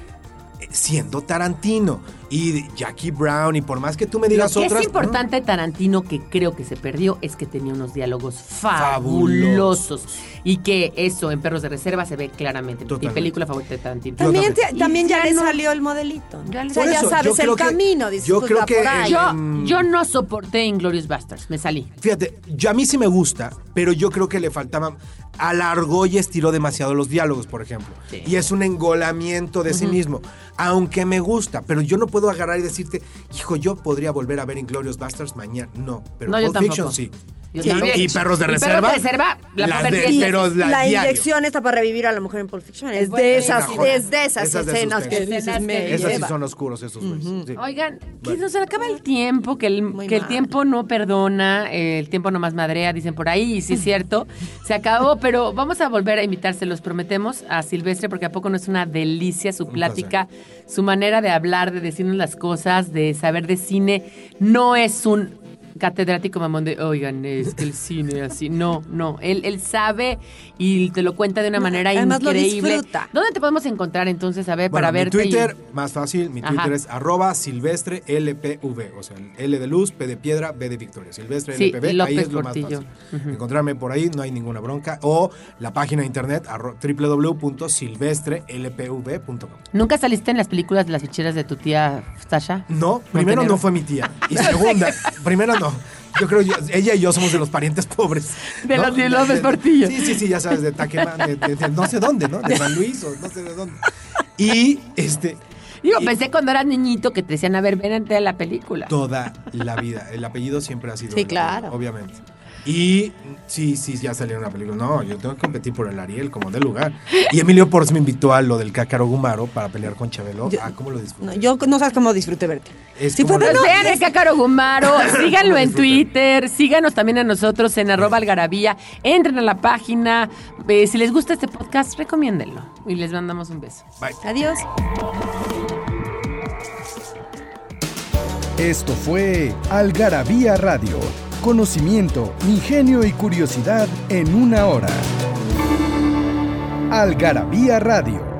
siendo Tarantino. Y Jackie Brown, y por más que tú me Lo digas que otras. es importante de Tarantino que creo que se perdió es que tenía unos diálogos Fabulosos. fabulosos y que eso en Perros de Reserva se ve claramente. Mi Totalmente. película favorita de Tarantino. También, también. te- también ya Y le no- salió el modelito. Ya o sea, ya sabes el que- camino. Dices, yo creo que Yo, Mm. yo no soporté Inglorious Bastards, me salí. Fíjate, yo, a mí sí me gusta, pero yo creo que le faltaba. Alargó y estiró demasiado los diálogos, por ejemplo. Sí. Y es un engolamiento de sí mismo. Aunque me gusta, pero yo no puedo agarrar y decirte, hijo, yo podría volver a ver Inglorious Bastards mañana. No, pero No, Pulp Fiction sí. Yo y, también. y Perros de Y Reserva. Perros de Reserva, la las perdí. de- Y pero la la diario. inyección está para revivir a la mujer en Pulp Fiction. Es, Es de esas, es de esas Esas de escenas que dices, me Esos sí son oscuros, esos güeyes. sí. Oigan, que Bueno. nos acaba el tiempo, que el, que el mal. tiempo no perdona, eh, el tiempo no más madrea, dicen por ahí, y sí es cierto, se acabó, pero vamos a volver a invitar, se los prometemos, a Silvestre, porque a poco no es una delicia su plática, su manera de hablar, de decirnos las cosas, de saber de cine, no es un catedrático mamón de, oigan, es que el cine así, no, no, él, él sabe y te lo cuenta de una manera además lo increíble. disfruta. ¿Dónde te podemos encontrar entonces, a ver, Bueno, para mi verte? y- Twitter, más fácil, mi Ajá. Twitter es arroba silvestre LPV, o sea, L de luz, P de piedra, B de victoria. Silvestre Sí, LPV, López ahí es lo Portillo. más fácil. Encontrarme por ahí, no hay ninguna bronca. O la página de internet, www.silvestrelpv.com. ¿Nunca saliste en las películas de las ficheras de tu tía Sasha? No, primero Montenegro. no fue mi tía. Y segunda, primero no. Yo creo yo- ella y yo somos de los parientes pobres. De ¿no? los de López Portillo. Sí, sí, sí, ya sabes, de Taquemán, de, de- de no sé dónde, ¿no? De San Luis o no sé de dónde. Y este, Digo, Y- pensé cuando eras niñito que te decían, a ver, ven ante la película. toda la vida. El apellido siempre ha sido. Sí, el claro. Obviamente. Y sí, sí, ya salió una película. No, yo tengo que competir por el Ariel como de lugar. Y Emilio Porz me invitó a lo del Cácaro Gumaro para pelear con Chabelo. Yo- ah, ¿cómo lo disfruté? No, yo no sabes cómo disfruté verte. Es Sí, como fue. Pues vean el Cácaro Gumaro, síganlo en. Twitter, síganos también a nosotros en arroba algarabía, entren a la página, eh, si les gusta este podcast, recomiéndenlo y les mandamos un beso. Bye. Adiós. Esto fue Algarabía Radio conocimiento, ingenio y curiosidad en una hora. Algarabía Radio